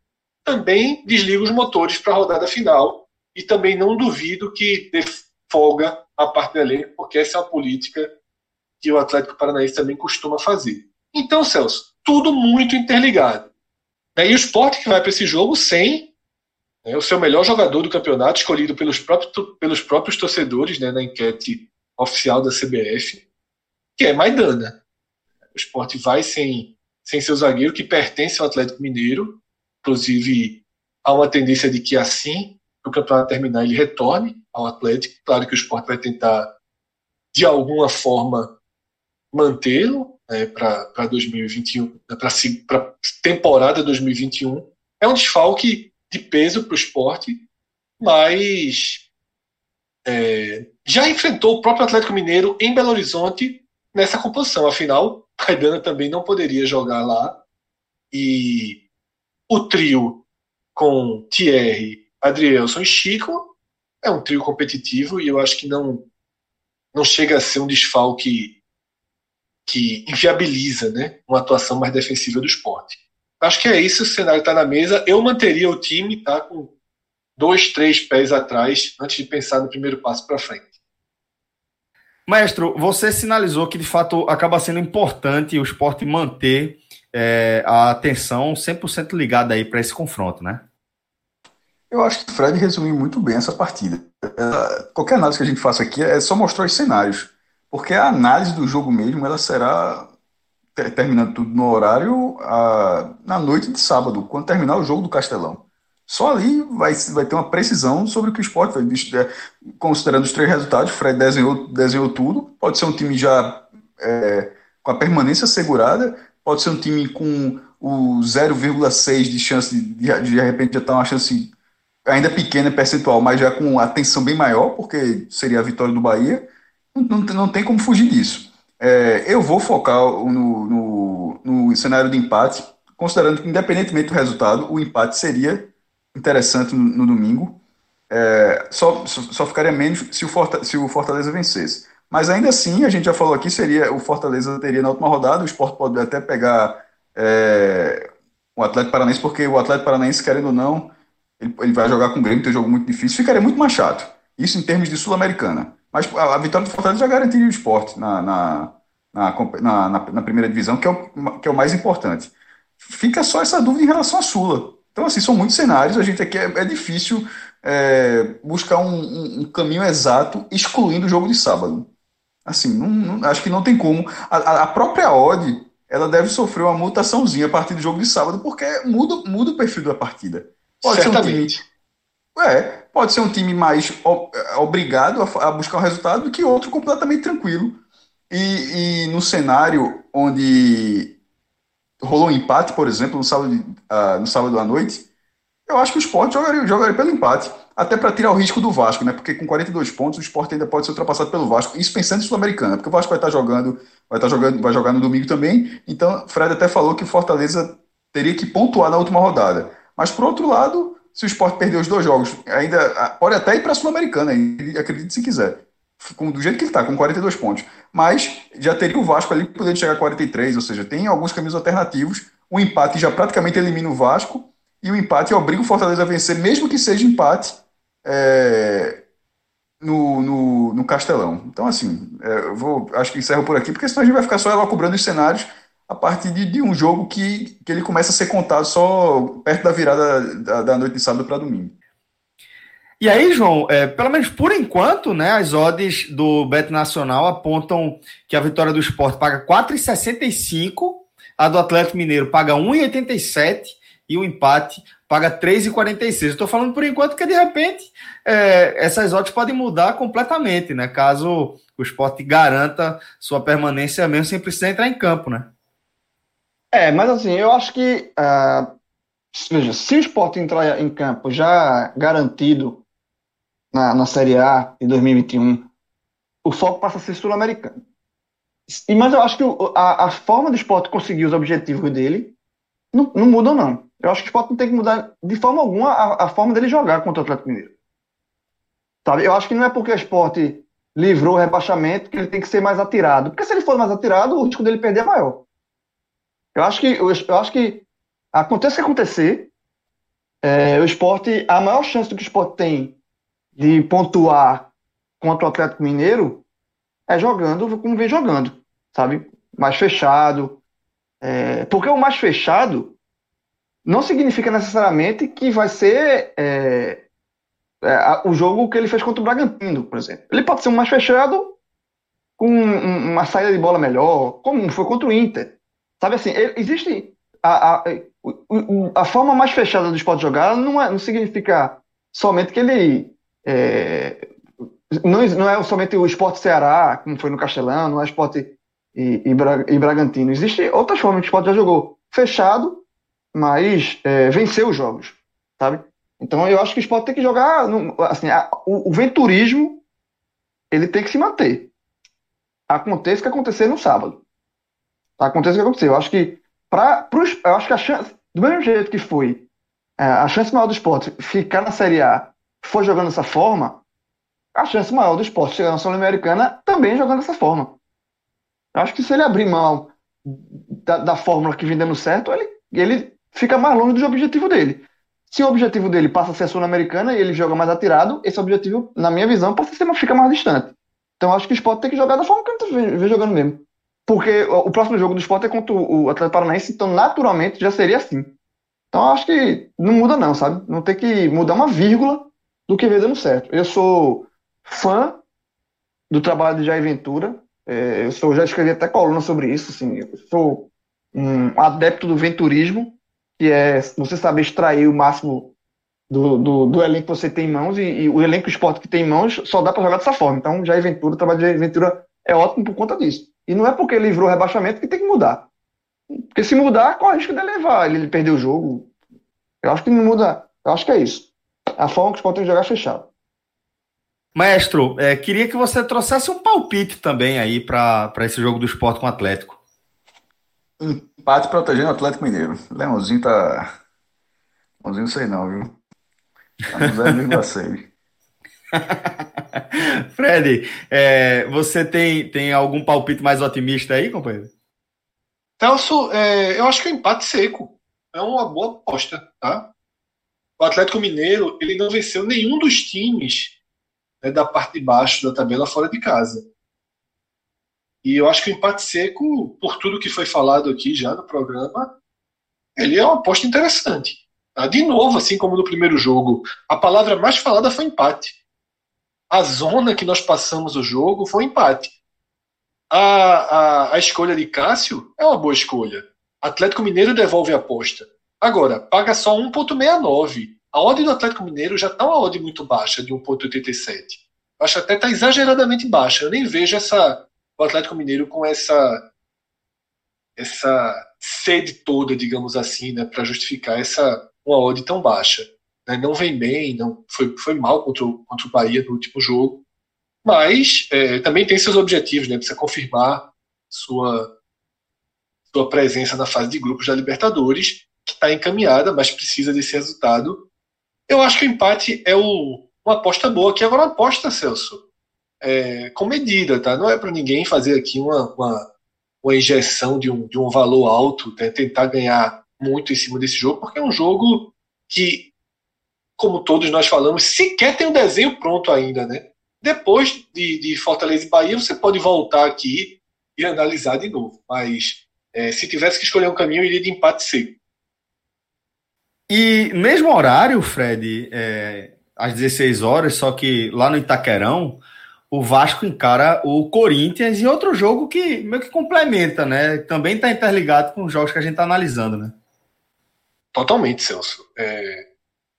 também desliga os motores para a rodada final e também não duvido que dê folga a parte do elenco, porque essa é uma política que o Atlético Paranaense também costuma fazer. Então, Celso, tudo muito interligado. E o esporte que vai para esse jogo sem né, o seu melhor jogador do campeonato, escolhido pelos próprios, pelos próprios torcedores né, na enquete oficial da CBF, que é Maidana o esporte vai sem, sem seu zagueiro, que pertence ao Atlético Mineiro. Inclusive, há uma tendência de que assim que o campeonato terminar, ele retorne ao Atlético. Claro que o esporte vai tentar, de alguma forma, mantê-lo, né, para 2021, para temporada 2021. É um desfalque de peso para o esporte, mas é, já enfrentou o próprio Atlético Mineiro em Belo Horizonte nessa composição. Afinal, Caidana também não poderia jogar lá. E o trio com Thierry, Adrielson e Chico é um trio competitivo e eu acho que não, não chega a ser um desfalque que inviabiliza né, uma atuação mais defensiva do esporte. Acho que é isso, o cenário está na mesa. Eu manteria o time tá, com dois, três pés atrás antes de pensar no primeiro passo para frente. Maestro, você sinalizou que de fato acaba sendo importante o esporte manter é, a atenção 100% ligada aí para esse confronto, né? Eu acho que o Fred resumiu muito bem essa partida. Qualquer análise que a gente faça aqui é só mostrar os cenários, porque a análise do jogo mesmo ela será terminando tudo no horário a, na noite de sábado, quando terminar o jogo do Castelão. Só ali vai, vai ter uma precisão sobre o que o esporte vai. É, considerando os três resultados, o Fred desenhou, desenhou tudo. Pode ser um time já é, com a permanência assegurada, pode ser um time com o 0,6 de chance de, de, repente já estar tá uma chance ainda pequena percentual, mas já com atenção bem maior, porque seria a vitória do Bahia. Não, não tem como fugir disso. É, eu vou focar no, no, no, cenário de empate, considerando que, independentemente do resultado, o empate seria interessante no, no domingo. É, só, só ficaria menos se o, Fortaleza, se o Fortaleza vencesse. Mas ainda assim, a gente já falou aqui, seria o Fortaleza teria na última rodada, o Sport pode até pegar é, o Atlético Paranaense, porque o Atlético Paranaense, querendo ou não, ele, ele vai jogar com o Grêmio, tem um jogo muito difícil, ficaria muito mais chato. Isso em termos de Sul-Americana. Mas a, a, vitória do Fortaleza já garantiria o esporte na, na, na, na, na primeira divisão, que é, o, que é o mais importante. Fica só essa dúvida em relação à Sula. Então, assim, são muitos cenários, a gente aqui é, é difícil é, buscar um, um, um, caminho exato excluindo o jogo de sábado. Assim, não, não, acho que não tem como. A, a, própria odd, ela deve sofrer uma mutaçãozinha a partir do jogo de sábado, porque muda, muda o perfil da partida. Pode Certamente. ser um time, é, pode ser um time mais obrigado a, buscar o um resultado do que outro completamente tranquilo. E, e, no cenário onde rolou um empate, por exemplo, no sábado, uh, no sábado à noite, eu acho que o Sport jogaria, jogaria pelo empate, até para tirar o risco do Vasco, né? Porque com 42 pontos o Sport ainda pode ser ultrapassado pelo Vasco, isso pensando em Sul-Americana, porque o Vasco vai estar jogando, vai estar jogando, vai jogar no domingo também. Então, Fred até falou que o Fortaleza teria que pontuar na última rodada. Mas por outro lado, se o Sport perder os dois jogos, ainda ah, pode até ir para a Sul-Americana, acredite se quiser. Com, do jeito que ele está, com 42 pontos. Mas já teria o Vasco ali podendo chegar a 43, ou seja, tem alguns caminhos alternativos. O empate já praticamente elimina o Vasco, e o empate obriga o Fortaleza a vencer, mesmo que seja empate é, no, no, no, Castelão. Então, assim, é, eu vou, acho que encerro por aqui, porque senão a gente vai ficar só ela cobrando os cenários a partir de, de, um jogo que, que ele começa a ser contado só perto da virada da, da noite de sábado para domingo. E aí, João, é, pelo menos por enquanto, né, as odds do Bet Nacional apontam que a vitória do esporte paga 4,65, a do Atlético Mineiro paga 1,87 e o empate paga 3,46. Estou falando por enquanto que de repente é, essas odds podem mudar completamente, né? Caso o esporte garanta sua permanência mesmo sem precisar entrar em campo, né? É, mas assim, eu acho que uh, veja, se o esporte entrar em campo já garantido na, na Série A de 2021, o foco passa a ser sul-americano. Mas eu acho que a, a, forma do esporte conseguir os objetivos dele não, não muda, não. Eu acho que o esporte não tem que mudar de forma alguma a, a forma dele jogar contra o Atlético Mineiro. Sabe? Eu acho que não é porque o esporte livrou o rebaixamento que ele tem que ser mais atirado. Porque se ele for mais atirado, o risco dele perder é maior. Eu acho que, eu, eu acho que aconteça o que acontecer, é, o esporte, a maior chance do que o esporte tem de pontuar contra o Atlético Mineiro é jogando como vem jogando, sabe? Mais fechado. É, porque o mais fechado não significa necessariamente que vai ser é, é, o jogo que ele fez contra o Bragantino, por exemplo. Ele pode ser um mais fechado com uma saída de bola melhor, como foi contra o Inter. Sabe assim, existe a, a, a forma mais fechada do esporte jogar não, é, não significa somente que ele é, não, não é somente o esporte Ceará, como foi no Castelão, não é esporte e, e, Bra e Bragantino. Existem outras formas que o esporte já jogou fechado, mas é, venceu os jogos, sabe? Então eu acho que o esporte tem que jogar, assim, a, o, o, venturismo ele tem que se manter. Aconteça o que acontecer no sábado. Aconteça o que acontecer. Eu acho que para eu acho que a chance, do mesmo jeito que foi é, a chance maior do esporte ficar na Série A for jogando dessa forma, a chance maior do esporte chegar na Sul-Americana também jogando dessa forma. Eu acho que se ele abrir mão da, da fórmula que vem dando certo, ele, ele fica mais longe do objetivo dele. Se o objetivo dele passa a ser a Sul-Americana e ele joga mais atirado, esse objetivo, na minha visão, passa a ser, fica mais distante. Então acho que o esporte tem que jogar da forma que a gente vê jogando mesmo. Porque o próximo jogo do esporte é contra o Atlético Paranaense, então naturalmente já seria assim. Então acho que não muda não, sabe? Não tem que mudar uma vírgula do que vem dando certo. Eu sou fã do trabalho de Jair Ventura. É, eu sou, já escrevi até coluna sobre isso. Assim, eu sou um adepto do venturismo, que é você saber extrair o máximo do, do, do elenco que você tem em mãos, e, e o elenco esporte que tem em mãos só dá para jogar dessa forma. Então, Jair Ventura, o trabalho de Jair Ventura é ótimo por conta disso. E não é porque ele livrou o rebaixamento que tem que mudar. Porque se mudar, corre o risco de levar ele perder o jogo. Eu acho que não muda. Eu acho que é isso. A forma que o esporte tem que jogar é fechado. Maestro, é, queria que você trouxesse um palpite também aí para esse jogo do esporte com o Atlético. Empate protegendo o Atlético Mineiro. Leãozinho tá. Leãozinho não sei não, viu? Tá no 0,6. Fred, é, você tem, tem algum palpite mais otimista aí, companheiro? Celso, é, eu acho que é um empate seco. É uma boa aposta, tá? O Atlético Mineiro, ele não venceu nenhum dos times né, da parte de baixo da tabela fora de casa. E eu acho que o empate seco, por tudo que foi falado aqui já no programa, ele é uma aposta interessante. Tá? De novo, assim como no primeiro jogo, a palavra mais falada foi empate. A zona que nós passamos o jogo foi empate. A, a, a escolha de Cássio é uma boa escolha. Atlético Mineiro devolve a aposta. Agora, paga só 1,69. A odd do Atlético Mineiro já está uma odd muito baixa, de 1,87. Acho até está exageradamente baixa. Eu nem vejo essa, o Atlético Mineiro com essa essa sede toda, digamos assim, né, para justificar essa uma odd tão baixa. Né? Não vem bem, não foi, foi mal contra o, contra o Bahia no último jogo, mas é, também tem seus objetivos, né? Precisa confirmar sua sua presença na fase de grupos da Libertadores, que está encaminhada, mas precisa desse resultado eu acho que o empate é o, uma aposta boa, que agora uma aposta, Celso, é, com medida, tá? Não é para ninguém fazer aqui uma, uma, uma, injeção de um, de um valor alto, né? tentar ganhar muito em cima desse jogo, porque é um jogo que, como todos nós falamos, sequer tem um desenho pronto ainda, né? Depois de, de Fortaleza e Bahia, você pode voltar aqui e analisar de novo. Mas é, se tivesse que escolher um caminho, eu iria de empate seco. E mesmo horário, Fred, é, às 16 horas, só que lá no Itaquerão, o Vasco encara o Corinthians e outro jogo que meio que complementa, né? Também está interligado com os jogos que a gente está analisando, né? Totalmente, Celso. É,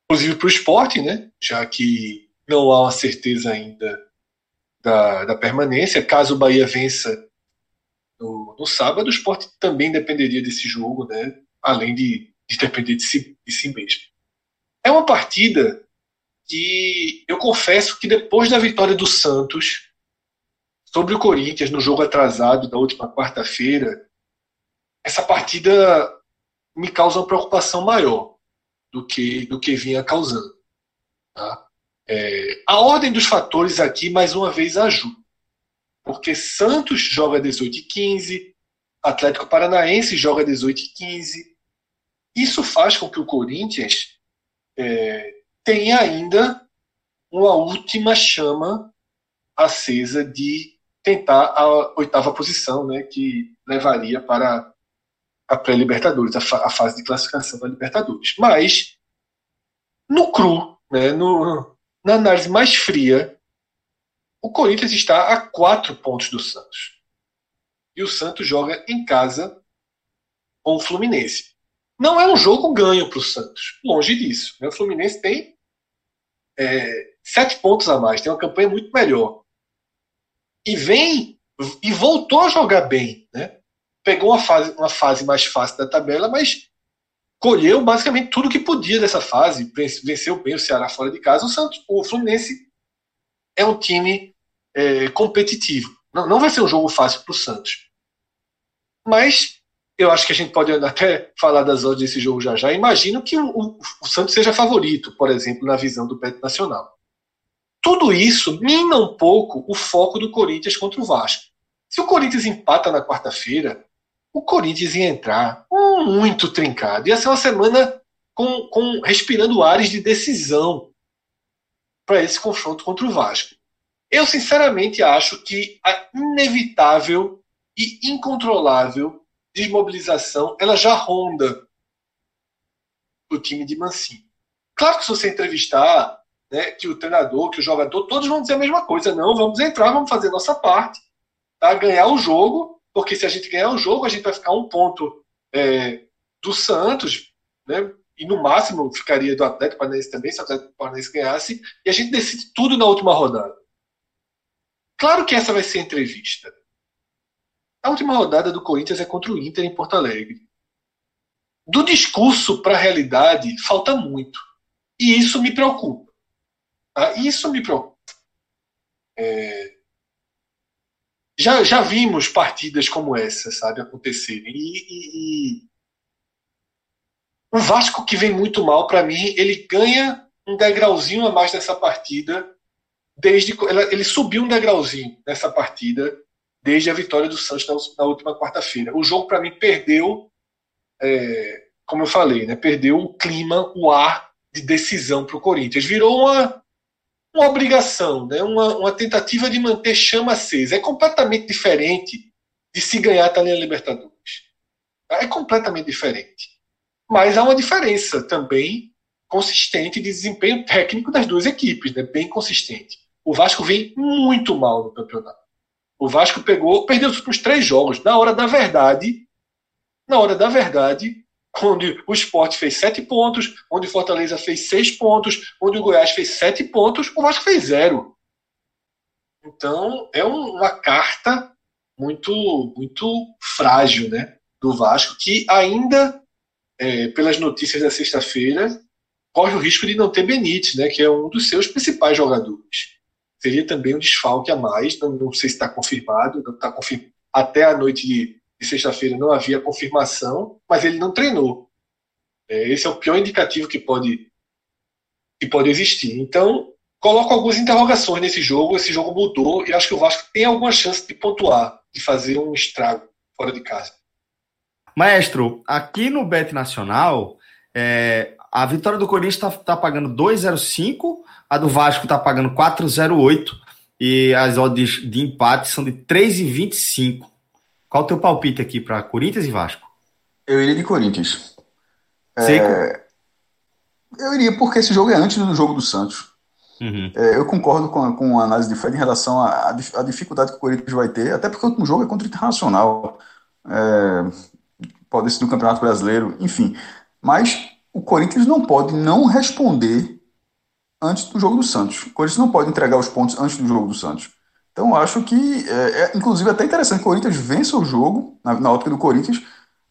inclusive para o esporte, né? Já que não há uma certeza ainda da, da permanência. Caso o Bahia vença no, no sábado, o esporte também dependeria desse jogo, né? Além de de depender de si, de si mesmo. É uma partida que eu confesso que depois da vitória do Santos sobre o Corinthians no jogo atrasado da última quarta-feira, essa partida me causa uma preocupação maior do que do que vinha causando. Tá? É, a ordem dos fatores aqui mais uma vez ajuda, porque Santos joga 18 e 15, Atlético Paranaense joga 18 e 15, isso faz com que o Corinthians é, tenha ainda uma última chama acesa de tentar a oitava posição, né, que levaria para a pré-Libertadores, a, fa a, fase de classificação da Libertadores. Mas, no cru, né, no, na análise mais fria, o Corinthians está a quatro pontos do Santos. E o Santos joga em casa com o Fluminense. Não é um jogo ganho para o Santos. Longe disso. Né? O Fluminense tem é, sete pontos a mais, tem uma campanha muito melhor. E vem e voltou a jogar bem, né? Pegou uma fase, uma fase mais fácil da tabela, mas colheu basicamente tudo que podia dessa fase, venceu bem o Ceará fora de casa. O Santos, o Fluminense é um time é, competitivo. Não, não vai ser um jogo fácil para o Santos, mas eu acho que a gente pode até falar das odds desse jogo já já. Imagino que o, o, o Santos seja favorito, por exemplo, na visão do Beto Nacional. Tudo isso mina um pouco o foco do Corinthians contra o Vasco. Se o Corinthians empata na quarta-feira, o Corinthians ia entrar muito trincado. Ia ser uma semana com, com respirando ares de decisão para esse confronto contra o Vasco. Eu, sinceramente, acho que a inevitável e incontrolável desmobilização, ela já ronda o time de Mancini. Claro que se você entrevistar né, que o treinador, que o jogador, todos vão dizer a mesma coisa. Não, vamos entrar, vamos fazer nossa parte, tá? ganhar o jogo, porque se a gente ganhar o jogo, a gente vai ficar um ponto é, do Santos, né? e no máximo ficaria do Atlético Paranaense também, se o Atlético Paranaense ganhasse, e a gente decide tudo na última rodada. Claro que essa vai ser a entrevista. A última rodada do Corinthians é contra o Inter em Porto Alegre. Do discurso para a realidade, falta muito. E isso me preocupa. Tá? Isso me preocupa. É... Já, já vimos partidas como essa, sabe, acontecerem. E, e, e... o Vasco, que vem muito mal, para mim, ele ganha um degrauzinho a mais nessa partida. Desde ele subiu um degrauzinho nessa partida desde a vitória do Santos na, última quarta-feira. O jogo, para mim, perdeu, é, como eu falei, né, perdeu o clima, o ar de decisão para o Corinthians. Virou uma, uma obrigação, né, uma, uma tentativa de manter chama acesa. É completamente diferente de se ganhar a Linha Libertadores. É completamente diferente. Mas há uma diferença também consistente de desempenho técnico das duas equipes, né, bem consistente. O Vasco vem muito mal no campeonato. O Vasco pegou, perdeu os três jogos. Na hora da verdade, na hora da verdade, onde o Sport fez sete pontos, onde o Fortaleza fez seis pontos, onde o Goiás fez sete pontos, o Vasco fez zero. Então é uma carta muito muito frágil, né, do Vasco que ainda é, pelas notícias da sexta-feira corre o risco de não ter Benítez, né, que é um dos seus principais jogadores seria também um desfalque a mais. Não, não sei se está confirmado, não está confirmado. Até a noite de sexta-feira não havia confirmação, mas ele não treinou. É, esse é o pior indicativo que pode, que pode existir. Então, coloco algumas interrogações nesse jogo. Esse jogo mudou e acho que o Vasco tem alguma chance de pontuar, de fazer um estrago fora de casa. Maestro, aqui no Bet Nacional, é, a vitória do Corinthians está tá pagando 2,05 a do Vasco tá pagando 4,08 e as odds de empate são de 3,25. Qual o teu palpite aqui para Corinthians e Vasco? Eu iria de Corinthians. Seco? É... Eu iria porque esse jogo é antes do jogo do Santos. Uhum. É, eu concordo com a, com a análise de Fred em relação à, dificuldade que o Corinthians vai ter, até porque o último jogo é contra o Internacional. É, pode ser no Campeonato Brasileiro, enfim. Mas o Corinthians não pode não responder antes do jogo do Santos. O Corinthians não pode entregar os pontos antes do jogo do Santos. Então acho que é, é inclusive até interessante que o Corinthians vença o jogo, na, na ótica do Corinthians,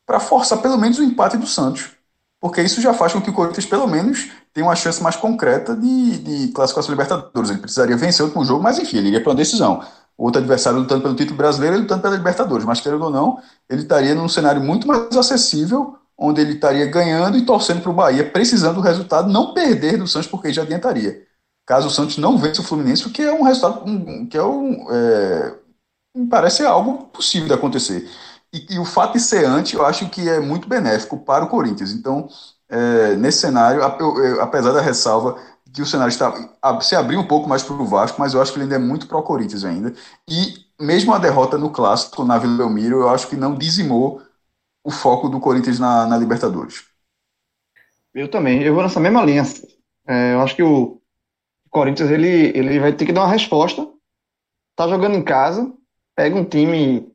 para forçar pelo menos o empate do Santos. Porque isso já faz com que o Corinthians, pelo menos, tenha uma chance mais concreta de, de classificação Libertadores. Ele precisaria vencer o último jogo, mas enfim, ele iria para uma decisão. Outro adversário lutando pelo título brasileiro, ele lutando pela Libertadores. Mas, querendo ou não, ele estaria num cenário muito mais acessível onde ele estaria ganhando e torcendo para o Bahia, precisando do resultado, não perder do Santos, porque já adiantaria. Caso o Santos não vença o Fluminense, o que é um resultado que é um, é, parece algo possível de acontecer. E, e, o fato de ser antes, eu acho que é muito benéfico para o Corinthians. Então, é, nesse cenário, apesar da ressalva que o cenário está se abriu um pouco mais para o Vasco, mas eu acho que ele ainda é muito para o Corinthians ainda. E mesmo a derrota no clássico na Vila Belmiro, eu acho que não dizimou o foco do Corinthians na, na Libertadores. Eu também, eu vou nessa mesma linha. É, eu acho que o Corinthians ele, ele vai ter que dar uma resposta. Tá jogando em casa, pega um time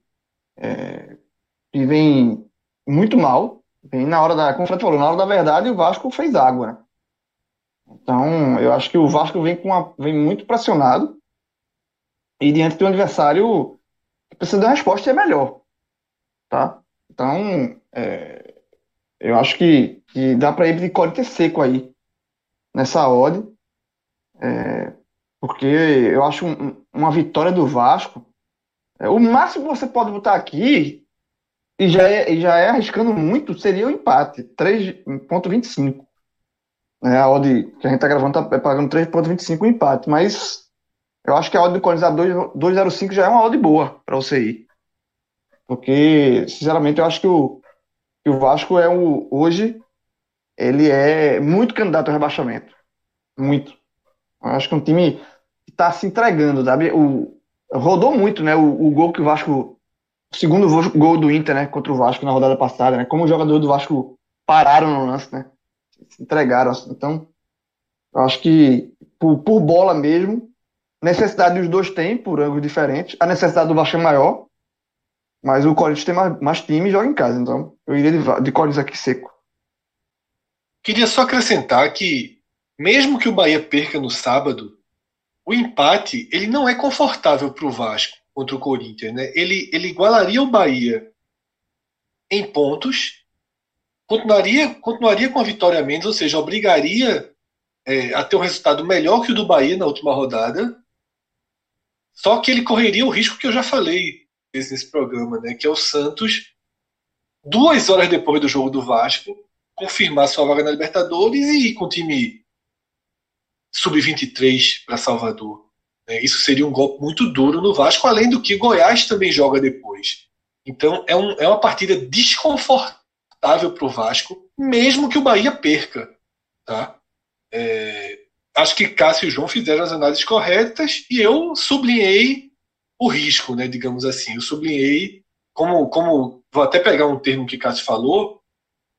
é, que vem muito mal, vem na hora da, como falou, na hora da verdade o Vasco fez água. Então, eu acho que o Vasco vem com uma, vem muito pressionado e diante de um adversário precisa de uma resposta é melhor. Tá? Então, é, eu acho que, que dá para ir de Corinthians seco aí, nessa odd. É, porque eu acho um, uma vitória do Vasco. É, o máximo que você pode botar aqui, e já é, e já é arriscando muito, seria o empate, 3,25. É, a odd que a gente está gravando está pagando 3,25 o empate, mas eu acho que a odd do Corinthians a 2,05 já é uma odd boa para você ir. Porque, sinceramente, eu acho que o, que o Vasco é o, hoje, ele é muito candidato ao rebaixamento. Muito. Acho que é um time que está se entregando, sabe? O, rodou muito, né? O, o gol que o Vasco. O segundo gol do Inter, né? Contra o Vasco na rodada passada, né? Como os jogadores do Vasco pararam no lance, né? Se entregaram. Assim. Então, acho que por, por bola mesmo, necessidade dos dois têm, por ângulos diferentes. A necessidade do Vasco é maior, mas o Corinthians tem mais, mais time e joga em casa. Então, eu iria de, de Corinthians aqui seco. Queria só acrescentar que mesmo que o Bahia perca no sábado, o empate ele não é confortável para o Vasco contra o Corinthians. Né? Ele, ele igualaria o Bahia em pontos, continuaria, continuaria com a vitória a menos, ou seja, obrigaria é, a ter um resultado melhor que o do Bahia na última rodada. Só que ele correria o risco que eu já falei nesse programa, né? que é o Santos, duas horas depois do jogo do Vasco, confirmar sua vaga na Libertadores e ir com o time sub-23 para Salvador. É, isso seria um golpe muito duro no Vasco, além do que Goiás também joga depois. Então é, um, é uma partida desconfortável para o Vasco, mesmo que o Bahia perca. Tá? É, acho que Cássio e João fizeram as análises corretas e eu sublinhei o risco, né, digamos assim. Eu sublinhei como, como vou até pegar um termo que Cássio falou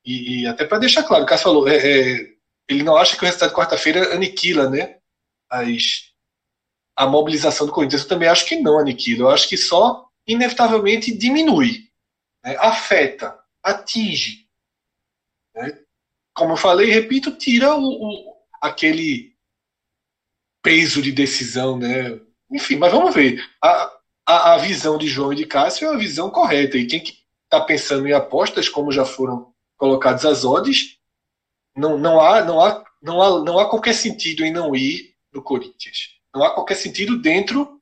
e, e até para deixar claro, Cássio falou, é, é, ele não acha que o resultado de quarta-feira aniquila, né? As, a mobilização do Corinthians. Eu também acho que não aniquila. Eu acho que só, inevitavelmente, diminui. Né? Afeta, atinge. Né? Como eu falei, repito, tira o, o, aquele peso de decisão, né? Enfim, mas vamos ver. A, a, a visão de João e de Cássio é a visão correta. E quem está pensando em apostas, como já foram colocadas as odds, não, não, há, não, há, não, há, não há qualquer sentido em não ir no Corinthians. Não há qualquer sentido dentro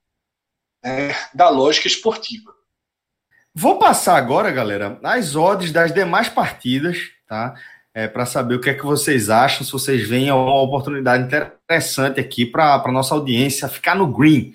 é, da lógica esportiva. Vou passar agora, galera, as odds das demais partidas, tá? É, para saber o que é que vocês acham, se vocês veem uma oportunidade interessante aqui para a nossa audiência ficar no green.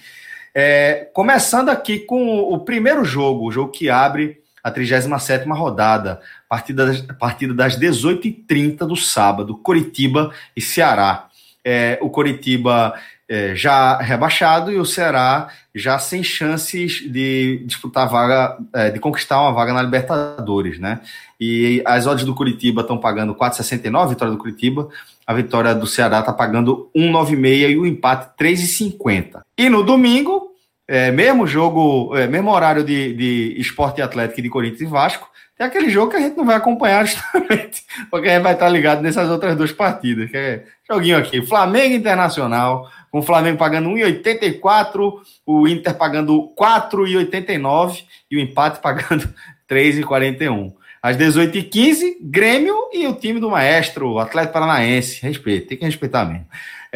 É, começando aqui com o primeiro jogo, o jogo que abre a 37 rodada, partida das, partida das 18h30 do sábado, Coritiba e Ceará. É, o Coritiba é, já rebaixado e o Ceará já sem chances de disputar a vaga, é, de conquistar uma vaga na Libertadores, né? E as odds do Curitiba estão pagando 4,69, a vitória do Curitiba, a vitória do Ceará está pagando 1,96 e o empate 3,50. E no domingo, é, mesmo jogo, é, mesmo horário de, de esporte atlético de Corinthians e Vasco, tem aquele jogo que a gente não vai acompanhar justamente, porque a gente vai estar ligado nessas outras duas partidas, que é joguinho aqui, Flamengo Internacional, com o Flamengo pagando 1,84, o Inter pagando 4,89 e o empate pagando 3,41. Às 18h15, Grêmio e o time do maestro, o Atlético Paranaense. Respeito, tem que respeitar mesmo.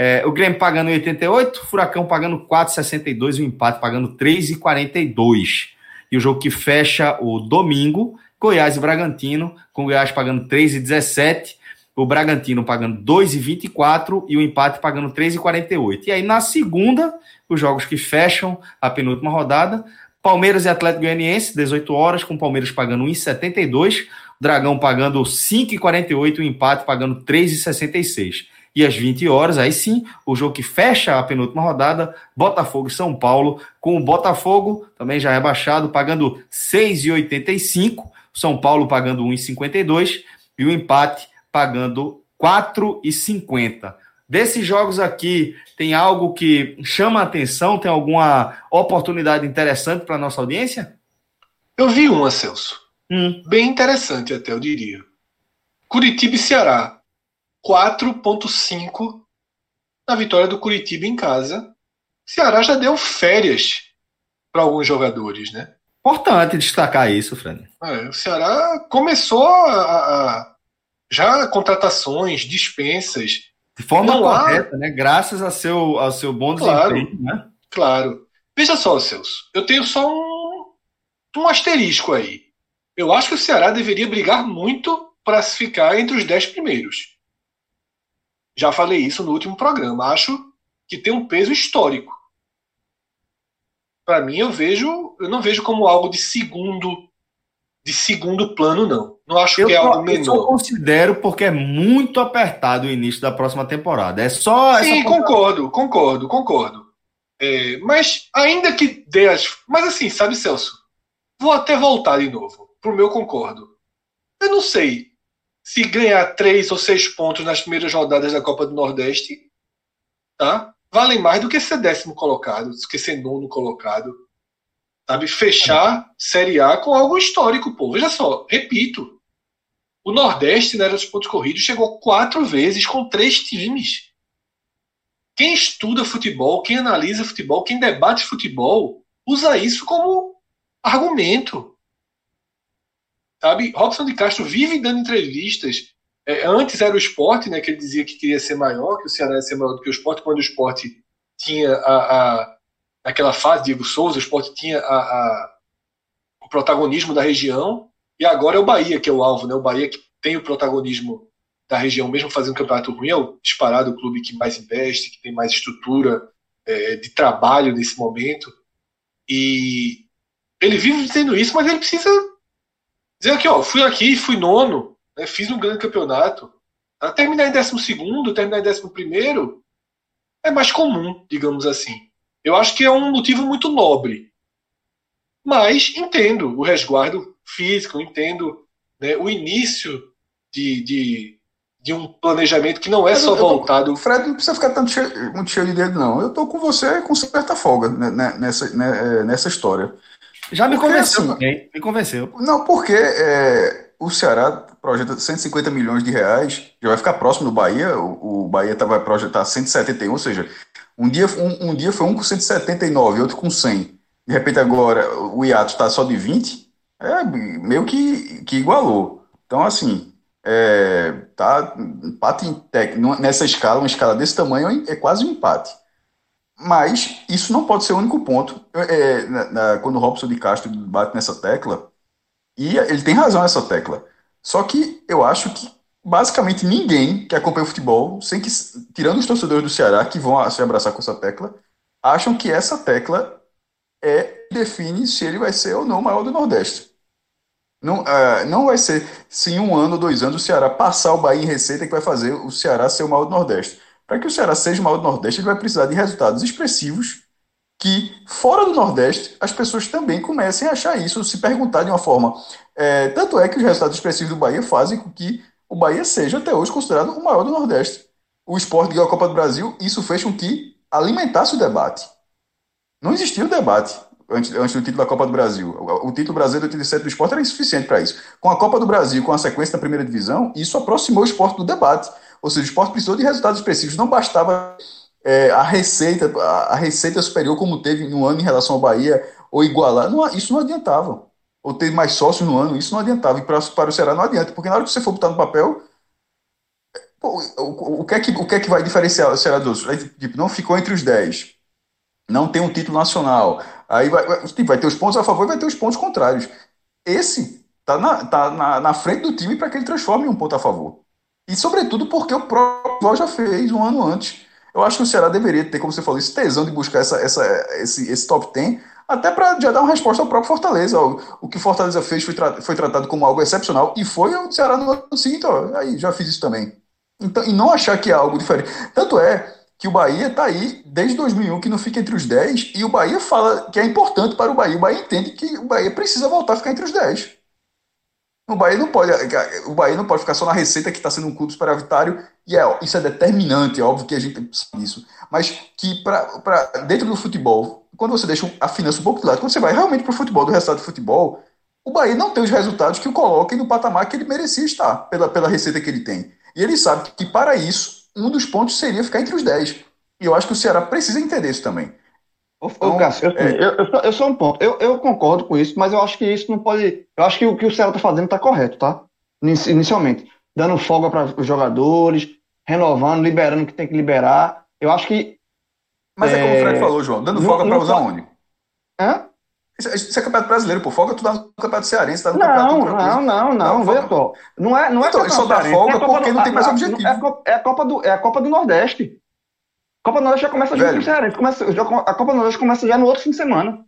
É, o Grêmio pagando 88, Furacão pagando 4,62 e o empate pagando 3,42. E o jogo que fecha o domingo, Goiás e Bragantino, com o Goiás pagando 3,17, o Bragantino pagando 2,24 e o empate pagando 3,48. E aí na segunda, os jogos que fecham a penúltima rodada, Palmeiras e Atlético Goianiense, 18 horas, com o Palmeiras pagando 1,72, Dragão pagando 5,48 e o empate pagando 3,66. E às 20 horas, aí sim, o jogo que fecha a penúltima rodada, Botafogo e São Paulo, com o Botafogo também já rebaixado, pagando 6,85, São Paulo pagando 1,52 e o empate pagando 4,50. Desses jogos aqui, tem algo que chama a atenção? Tem alguma oportunidade interessante para a nossa audiência? Eu vi uma, Celso. Hum. Bem interessante, até eu diria. Curitiba e Ceará. 4,5 na vitória do Curitiba em casa. Ceará já deu férias para alguns jogadores, né? Importante destacar isso, Fred. É, o Ceará começou a, a, já contratações, dispensas. De forma Não correta, há... né? Graças ao seu, ao seu bom claro, desempenho, né? Claro. Veja só, Celso, eu tenho só um, um asterisco aí. Eu acho que o Ceará deveria brigar muito para se ficar entre os dez primeiros. Já falei isso no último programa. Acho que tem um peso histórico. Para mim, eu vejo, eu não vejo como algo de segundo de segundo plano, não. Não acho eu que é algo menor. Eu considero porque é muito apertado o início da próxima temporada. É só. Sim, concordo, concordo, concordo. É, mas ainda que dê as. Mas assim, sabe, Celso? Vou até voltar de novo. Pro meu concordo. Eu não sei se ganhar três ou seis pontos nas primeiras rodadas da Copa do Nordeste, tá? Valem mais do que ser décimo colocado, do que ser nono colocado. Sabe? Fechar Série A com algo histórico, pô. Veja só, repito. O Nordeste, na era dos pontos corridos, chegou quatro vezes com três times. Quem estuda futebol, quem analisa futebol, quem debate futebol, usa isso como argumento. Sabe? Robson de Castro vive dando entrevistas. É, antes era o esporte, né, que ele dizia que queria ser maior, que o Ceará ia ser maior do que o esporte, quando o esporte tinha a, a naquela fase, Diego Souza, o esporte tinha a, a, o protagonismo da região, e agora é o Bahia que é o alvo, né? O Bahia que tem o protagonismo da região, mesmo fazendo um campeonato ruim, é o disparado o clube que mais investe, que tem mais estrutura é, de trabalho nesse momento. E ele vive dizendo isso, mas ele precisa dizer aqui, ó, fui aqui, fui nono, né, fiz um grande campeonato. A terminar em décimo segundo, terminar em décimo primeiro, é mais comum, digamos assim. Eu acho que é um motivo muito nobre. Mas entendo o resguardo físico, entendo né, o início de, de, de, um planejamento que não é só voltado. Fred não precisa ficar tanto cheio, muito cheio de dedo, não. Eu estou com você com certa folga né, né nessa, né, é, nessa história. Já me porque, convenceu assim, me convenceu. Não, porque é, o Ceará projeta 150 milhões de reais, já vai ficar próximo do Bahia, o, o Bahia tá, vai projetar 171, ou seja, um dia, um, um dia foi um com 179, outro com 100. De repente agora o hiato está só de 20, é meio que, que igualou. Então, assim, é, tá empate nessa escala, uma escala desse tamanho, é quase um empate. Mas isso não pode ser o único ponto. É, na, na, quando o Robson de Castro bate nessa tecla, e ele tem razão nessa tecla. Só que eu acho que basicamente ninguém que acompanha o futebol, sem que, tirando os torcedores do Ceará que vão se abraçar com essa tecla, acham que essa tecla é define se ele vai ser ou não o maior do Nordeste. Não, uh, não vai ser se em um ano ou dois anos o Ceará passar o Bahia em receita que vai fazer o Ceará ser o maior do Nordeste. Para que o Ceará seja o maior do Nordeste, ele vai precisar de resultados expressivos que, fora do Nordeste, as pessoas também comecem a achar isso, se perguntar de uma forma. É, tanto é que os resultados expressivos do Bahia fazem com que o Bahia seja até hoje considerado o maior do Nordeste. O esporte ganhou a Copa do Brasil, isso fez com que alimentasse o debate. Não existia o debate antes, antes do título da Copa do Brasil. O, o título brasileiro de 87 do esporte era insuficiente para isso. Com a Copa do Brasil, com a sequência da primeira divisão, isso aproximou o esporte do debate. Ou seja, o esporte precisou de resultados expressivos. Não bastava é, a receita a, receita superior como teve no ano em relação ao Bahia, ou igualar. Não, isso não adiantava ou ter mais sócios no ano, isso não adiantava. E para, para o Ceará não adianta, porque na hora que você for botar no papel, pô, o, o, que é que, o que é que vai diferenciar o Ceará dos outros? Tipo, não ficou entre os 10, não tem um título nacional, aí vai, vai, tipo, vai ter os pontos a favor e vai ter os pontos contrários. Esse tá na, tá na, na frente do time para que ele transforme um ponto a favor. E, sobretudo, porque o próprio já fez um ano antes. Eu acho que o Ceará deveria ter, como você falou, esse tesão de buscar essa, essa, esse, esse top 10 até para já dar uma resposta ao próprio Fortaleza. Ó, o que Fortaleza fez foi, tra foi tratado como algo excepcional e foi o Ceará no ano seguinte, ó, aí já fiz isso também. Então, e não achar que é algo diferente. Tanto é que o Bahia está aí desde 2001 que não fica entre os 10 e o Bahia fala que é importante para o Bahia. O Bahia entende que o Bahia precisa voltar a ficar entre os 10. O Bahia não pode, o Bahia não pode ficar só na receita que está sendo um clube superavitário, e é, isso é determinante, é óbvio que a gente sabe disso. Mas que para dentro do futebol, quando você deixa a finança um pouco de lado, quando você vai realmente para o futebol, do resultado do futebol, o Bahia não tem os resultados que o coloquem no patamar que ele merecia estar, pela, pela receita que ele tem. E ele sabe que para isso, um dos pontos seria ficar entre os 10. E eu acho que o Ceará precisa entender isso também. Ô, então, Cássio, eu, é... eu, eu, eu, sou um ponto. Eu, eu concordo com isso, mas eu acho que isso não pode. Eu acho que o que o Ceará está fazendo está correto, tá? Inicialmente. Dando folga para os jogadores, renovando, liberando o que tem que liberar. Eu acho que. Mas é, é como o Fred falou, João, dando folga para usar onde? Hã? Isso, isso é campeonato brasileiro, pô. Folga tu dá no campeonato cearense, tá no não, campeonato Não, não, não, não, veja só. Não é, não é então, só dá folga é porque do, não tem mais objetivo. É a, Copa, é a Copa do, é a Copa do Nordeste. A Copa do Nordeste já começa junto com o Cearense. Começa, já, a Copa do Nordeste começa já no outro fim de semana.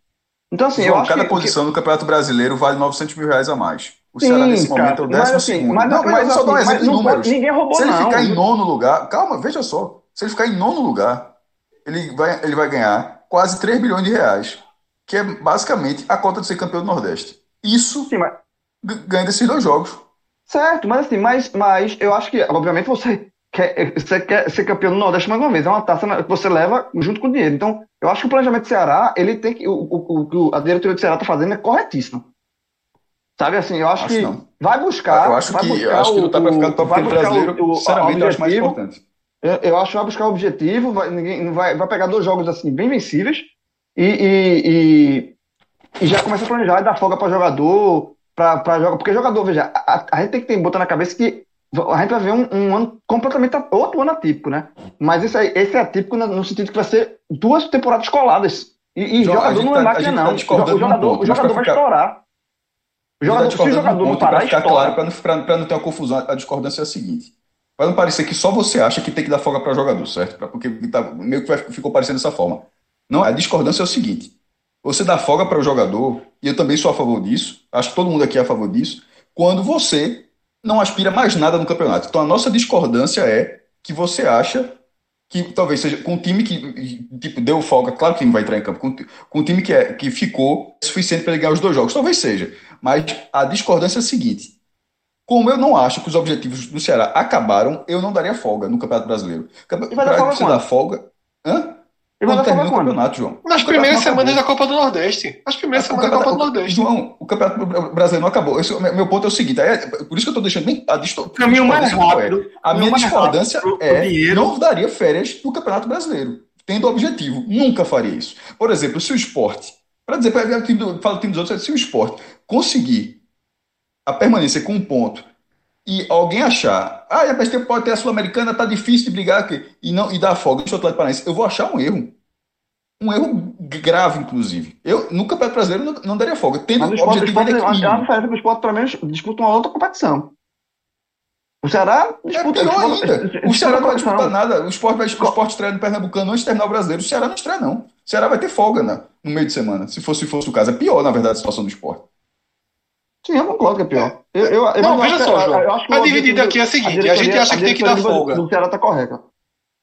Então, assim, João, eu acho cada que, posição que... no Campeonato Brasileiro vale 900 mil reais a mais. O Sim, Ceará, nesse cara, momento, é o décimo assim, segundo. Mas, não, mas, só assim, dá um assim, exemplo de números. Ninguém roubou, Se ele não. ficar em nono lugar, calma, veja só. Se ele ficar em nono lugar, ele vai, ele vai ganhar quase 3 bilhões de reais, que é basicamente a cota de ser campeão do Nordeste. Isso Sim, mas... ganha desses dois jogos. Certo, mas assim, mas, mas eu acho que, obviamente, você quer, você quer ser campeão do Nordeste mais uma vez. É uma taça que você leva junto com o dinheiro. Então, eu acho que o planejamento do Ceará, ele tem que. O, o, o a diretoria do Ceará está fazendo é corretíssimo. Sabe assim, eu acho, acho que não. vai buscar. Eu acho que, eu acho que lutar para ficar no top brasileiro, o, sinceramente, eu acho mais importante. Eu, eu acho que vai buscar o objetivo, vai, ninguém, vai, vai pegar dois jogos assim bem vencíveis e, e, e, e já começa a planejar e dar folga para jogador, para jogar. Porque jogador, veja, a, a, gente tem que ter, botar na cabeça que a gente vai ver um, um, ano completamente outro ano atípico, né? Mas esse, aí, esse é atípico no, sentido que vai ser duas temporadas coladas. E, e jogador não é tá, máquina, não. Tá o jogador, o jogador vai ficar... estourar. O jogador, tá se o jogador não parar, ficar claro, para não, não ter uma confusão, a discordância é a seguinte. Para não parecer que só você acha que tem que dar folga para jogador, certo? Pra, porque tá, meio que ficou parecendo dessa forma. Não, a discordância é o seguinte. Você dá folga para o jogador, e eu também sou a favor disso, acho que todo mundo aqui é a favor disso, quando você não aspira mais nada no campeonato. Então a nossa discordância é que você acha que talvez seja com um time que tipo, deu folga, claro que não vai entrar em campo, com, com um time que, é, que ficou suficiente para ele ganhar os dois jogos, talvez seja. Mas a discordância é a seguinte: como eu não acho que os objetivos do Ceará acabaram, eu não daria folga no Campeonato Brasileiro. Para você dar folga. Hã? E quando termina o campeonato, João. Nas primeiras semanas da Copa do Nordeste. Nas primeiras semanas da Copa do Nordeste. João, o Campeonato Brasileiro não acabou. Esse, meu ponto é o seguinte: é, por isso que eu estou deixando bem a distorção. Caminho mais rápido. A minha discordância é não daria férias no Campeonato Brasileiro, tendo objetivo. Nunca faria isso. Por exemplo, se o esporte, para dizer, para o time, do, fala o time dos outros, se o esporte conseguir a permanência com um ponto e alguém achar, ah, a PST pode ter a Sul-Americana, tá difícil de brigar aqui, e não e dar folga no Atlético Paranaense, eu vou achar um erro. Um erro grave, inclusive. Eu, no Campeonato Brasileiro, não, não daria folga. Tendo Mas o esporte, objetivo esporte, é a diferença que o esporte, pelo menos, disputa uma outra competição. O Ceará disputa. É pior ainda. O Ceará não vai disputar nada. O esporte, vai, o esporte estreia no Pernambucano antes de terminar o brasileiro. O Ceará não estreia, não. O Ceará vai ter folga né, no meio de semana. Se fosse, se fosse o caso. É pior, na verdade, a situação do esporte. Sim, eu concordo que é pior. Eu, eu, eu não, veja só, João. Eu, a dividida aqui é a seguinte: a, a gente acha que tem que dar folga. O Ceará está correto.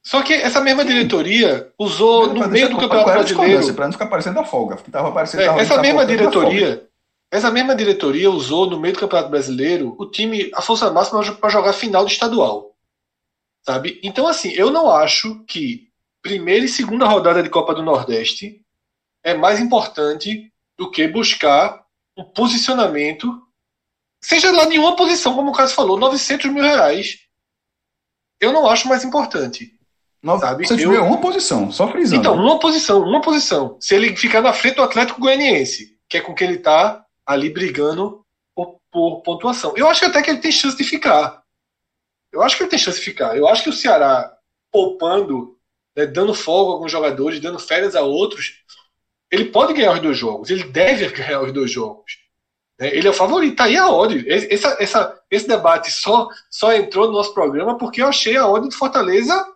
Só que essa mesma diretoria usou no meio do Campeonato Brasileiro. Para não ficar parecendo a folga, que tava parecendo é, essa mesma diretoria, essa mesma diretoria usou no meio do Campeonato Brasileiro o time, a força máxima para jogar final de estadual. Sabe? Então, assim, eu não acho que primeira e segunda rodada de Copa do Nordeste é mais importante do que buscar um posicionamento, seja lá nenhuma posição, como o Cássio falou, 900 mil reais. Eu não acho mais importante. 900 mil é uma posição, só frisando. Então, uma posição, uma posição. Se ele ficar na frente do Atlético Goianiense, que é com que ele está ali brigando por, por, pontuação. Eu acho até que ele tem chance de ficar. Eu acho que ele tem chance de ficar. Eu acho que o Ceará, poupando, né, dando folga a alguns jogadores, dando férias a outros, ele pode ganhar os dois jogos, ele deve ganhar os dois jogos. Né? Ele é o favorito, tá aí a odd. Esse, essa, esse debate só, só entrou no nosso programa porque eu achei a odd de Fortaleza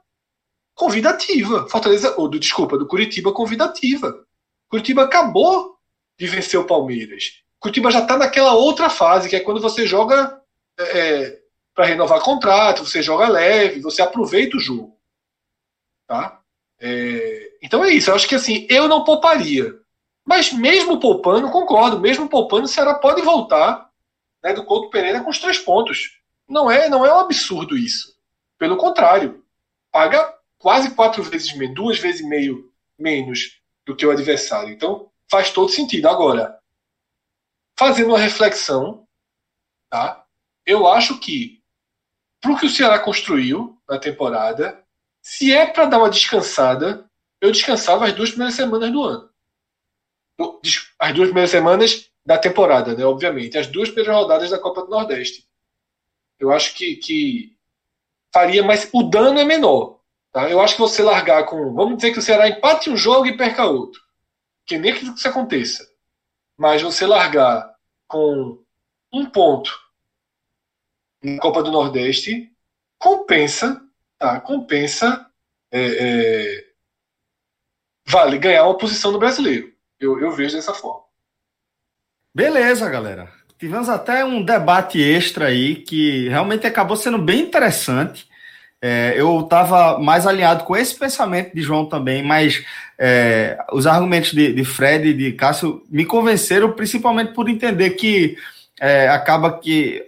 convidativa. Fortaleza, ou do, desculpa, do Curitiba convidativa. Curitiba acabou de vencer o Palmeiras. Curitiba já está naquela outra fase, que é quando você joga é, é para renovar contrato, você joga leve, você aproveita o jogo. Tá? É, então é isso. Eu acho que assim, eu não pouparia. Mas mesmo poupando, concordo, mesmo poupando, o Ceará pode voltar né, do Couto Pereira com os três pontos. Não é, não é um absurdo isso. Pelo contrário, paga quase quatro vezes menos, duas vezes e meio menos do que o adversário. Então faz todo sentido. Agora, fazendo uma reflexão, tá? Eu acho que para o que o Ceará construiu na temporada, se é para dar uma descansada, eu descansava as duas primeiras semanas do ano. As duas primeiras semanas da temporada, né? Obviamente. As duas primeiras rodadas da Copa do Nordeste. Eu acho que, que faria, mas o dano é menor. Tá? Eu acho que você largar com. Vamos dizer que o Ceará empate um jogo e perca outro. Que nem que isso aconteça. Mas você largar com um ponto na Copa do Nordeste compensa, tá? Compensa é, é, vale ganhar uma posição no brasileiro. Eu, eu vejo dessa forma. Beleza, galera. Tivemos até um debate extra aí que realmente acabou sendo bem interessante. É, eu estava mais alinhado com esse pensamento de João também, mas é, os argumentos de, de Fred e de Cássio me convenceram, principalmente por entender que é, acaba que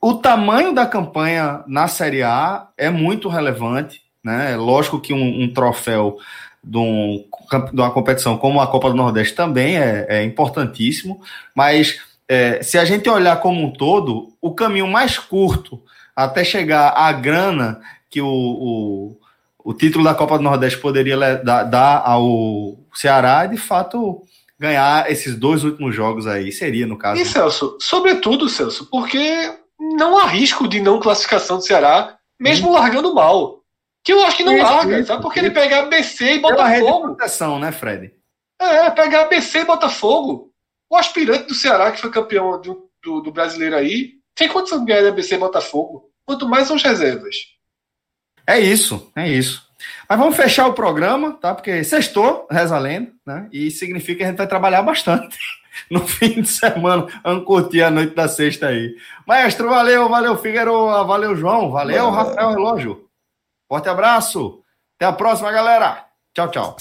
o tamanho da campanha na Série A é muito relevante. Né? Lógico que um, um troféu de, um, de, uma competição como a Copa do Nordeste também é, é importantíssimo, mas é, se a gente olhar como um todo, o caminho mais curto até chegar à grana que o, o, o título da Copa do Nordeste poderia dar, dar ao Ceará, de fato, ganhar esses dois últimos jogos aí, seria no caso. E Celso, sobretudo, Celso, porque não há risco de não classificação do Ceará, mesmo hum. largando mal. Que eu acho que não isso, larga, isso, sabe? Porque isso. ele pega ABC e Botafogo. proteção, né, Fred? É, pegar ABC e Botafogo. O aspirante do Ceará, que foi campeão do, do, do brasileiro aí, tem condição de ganhar ABC e Botafogo quanto mais são as reservas. É isso, é isso. Mas vamos fechar o programa, tá? Porque sextou, reza a lenda, né? E significa que a gente vai trabalhar bastante no fim de semana. Vamos curtir a noite da sexta aí. Maestro, valeu, valeu, Figueiredo, valeu, João, valeu, Rafael Relógio. Forte abraço. Até a próxima, galera. Tchau, tchau.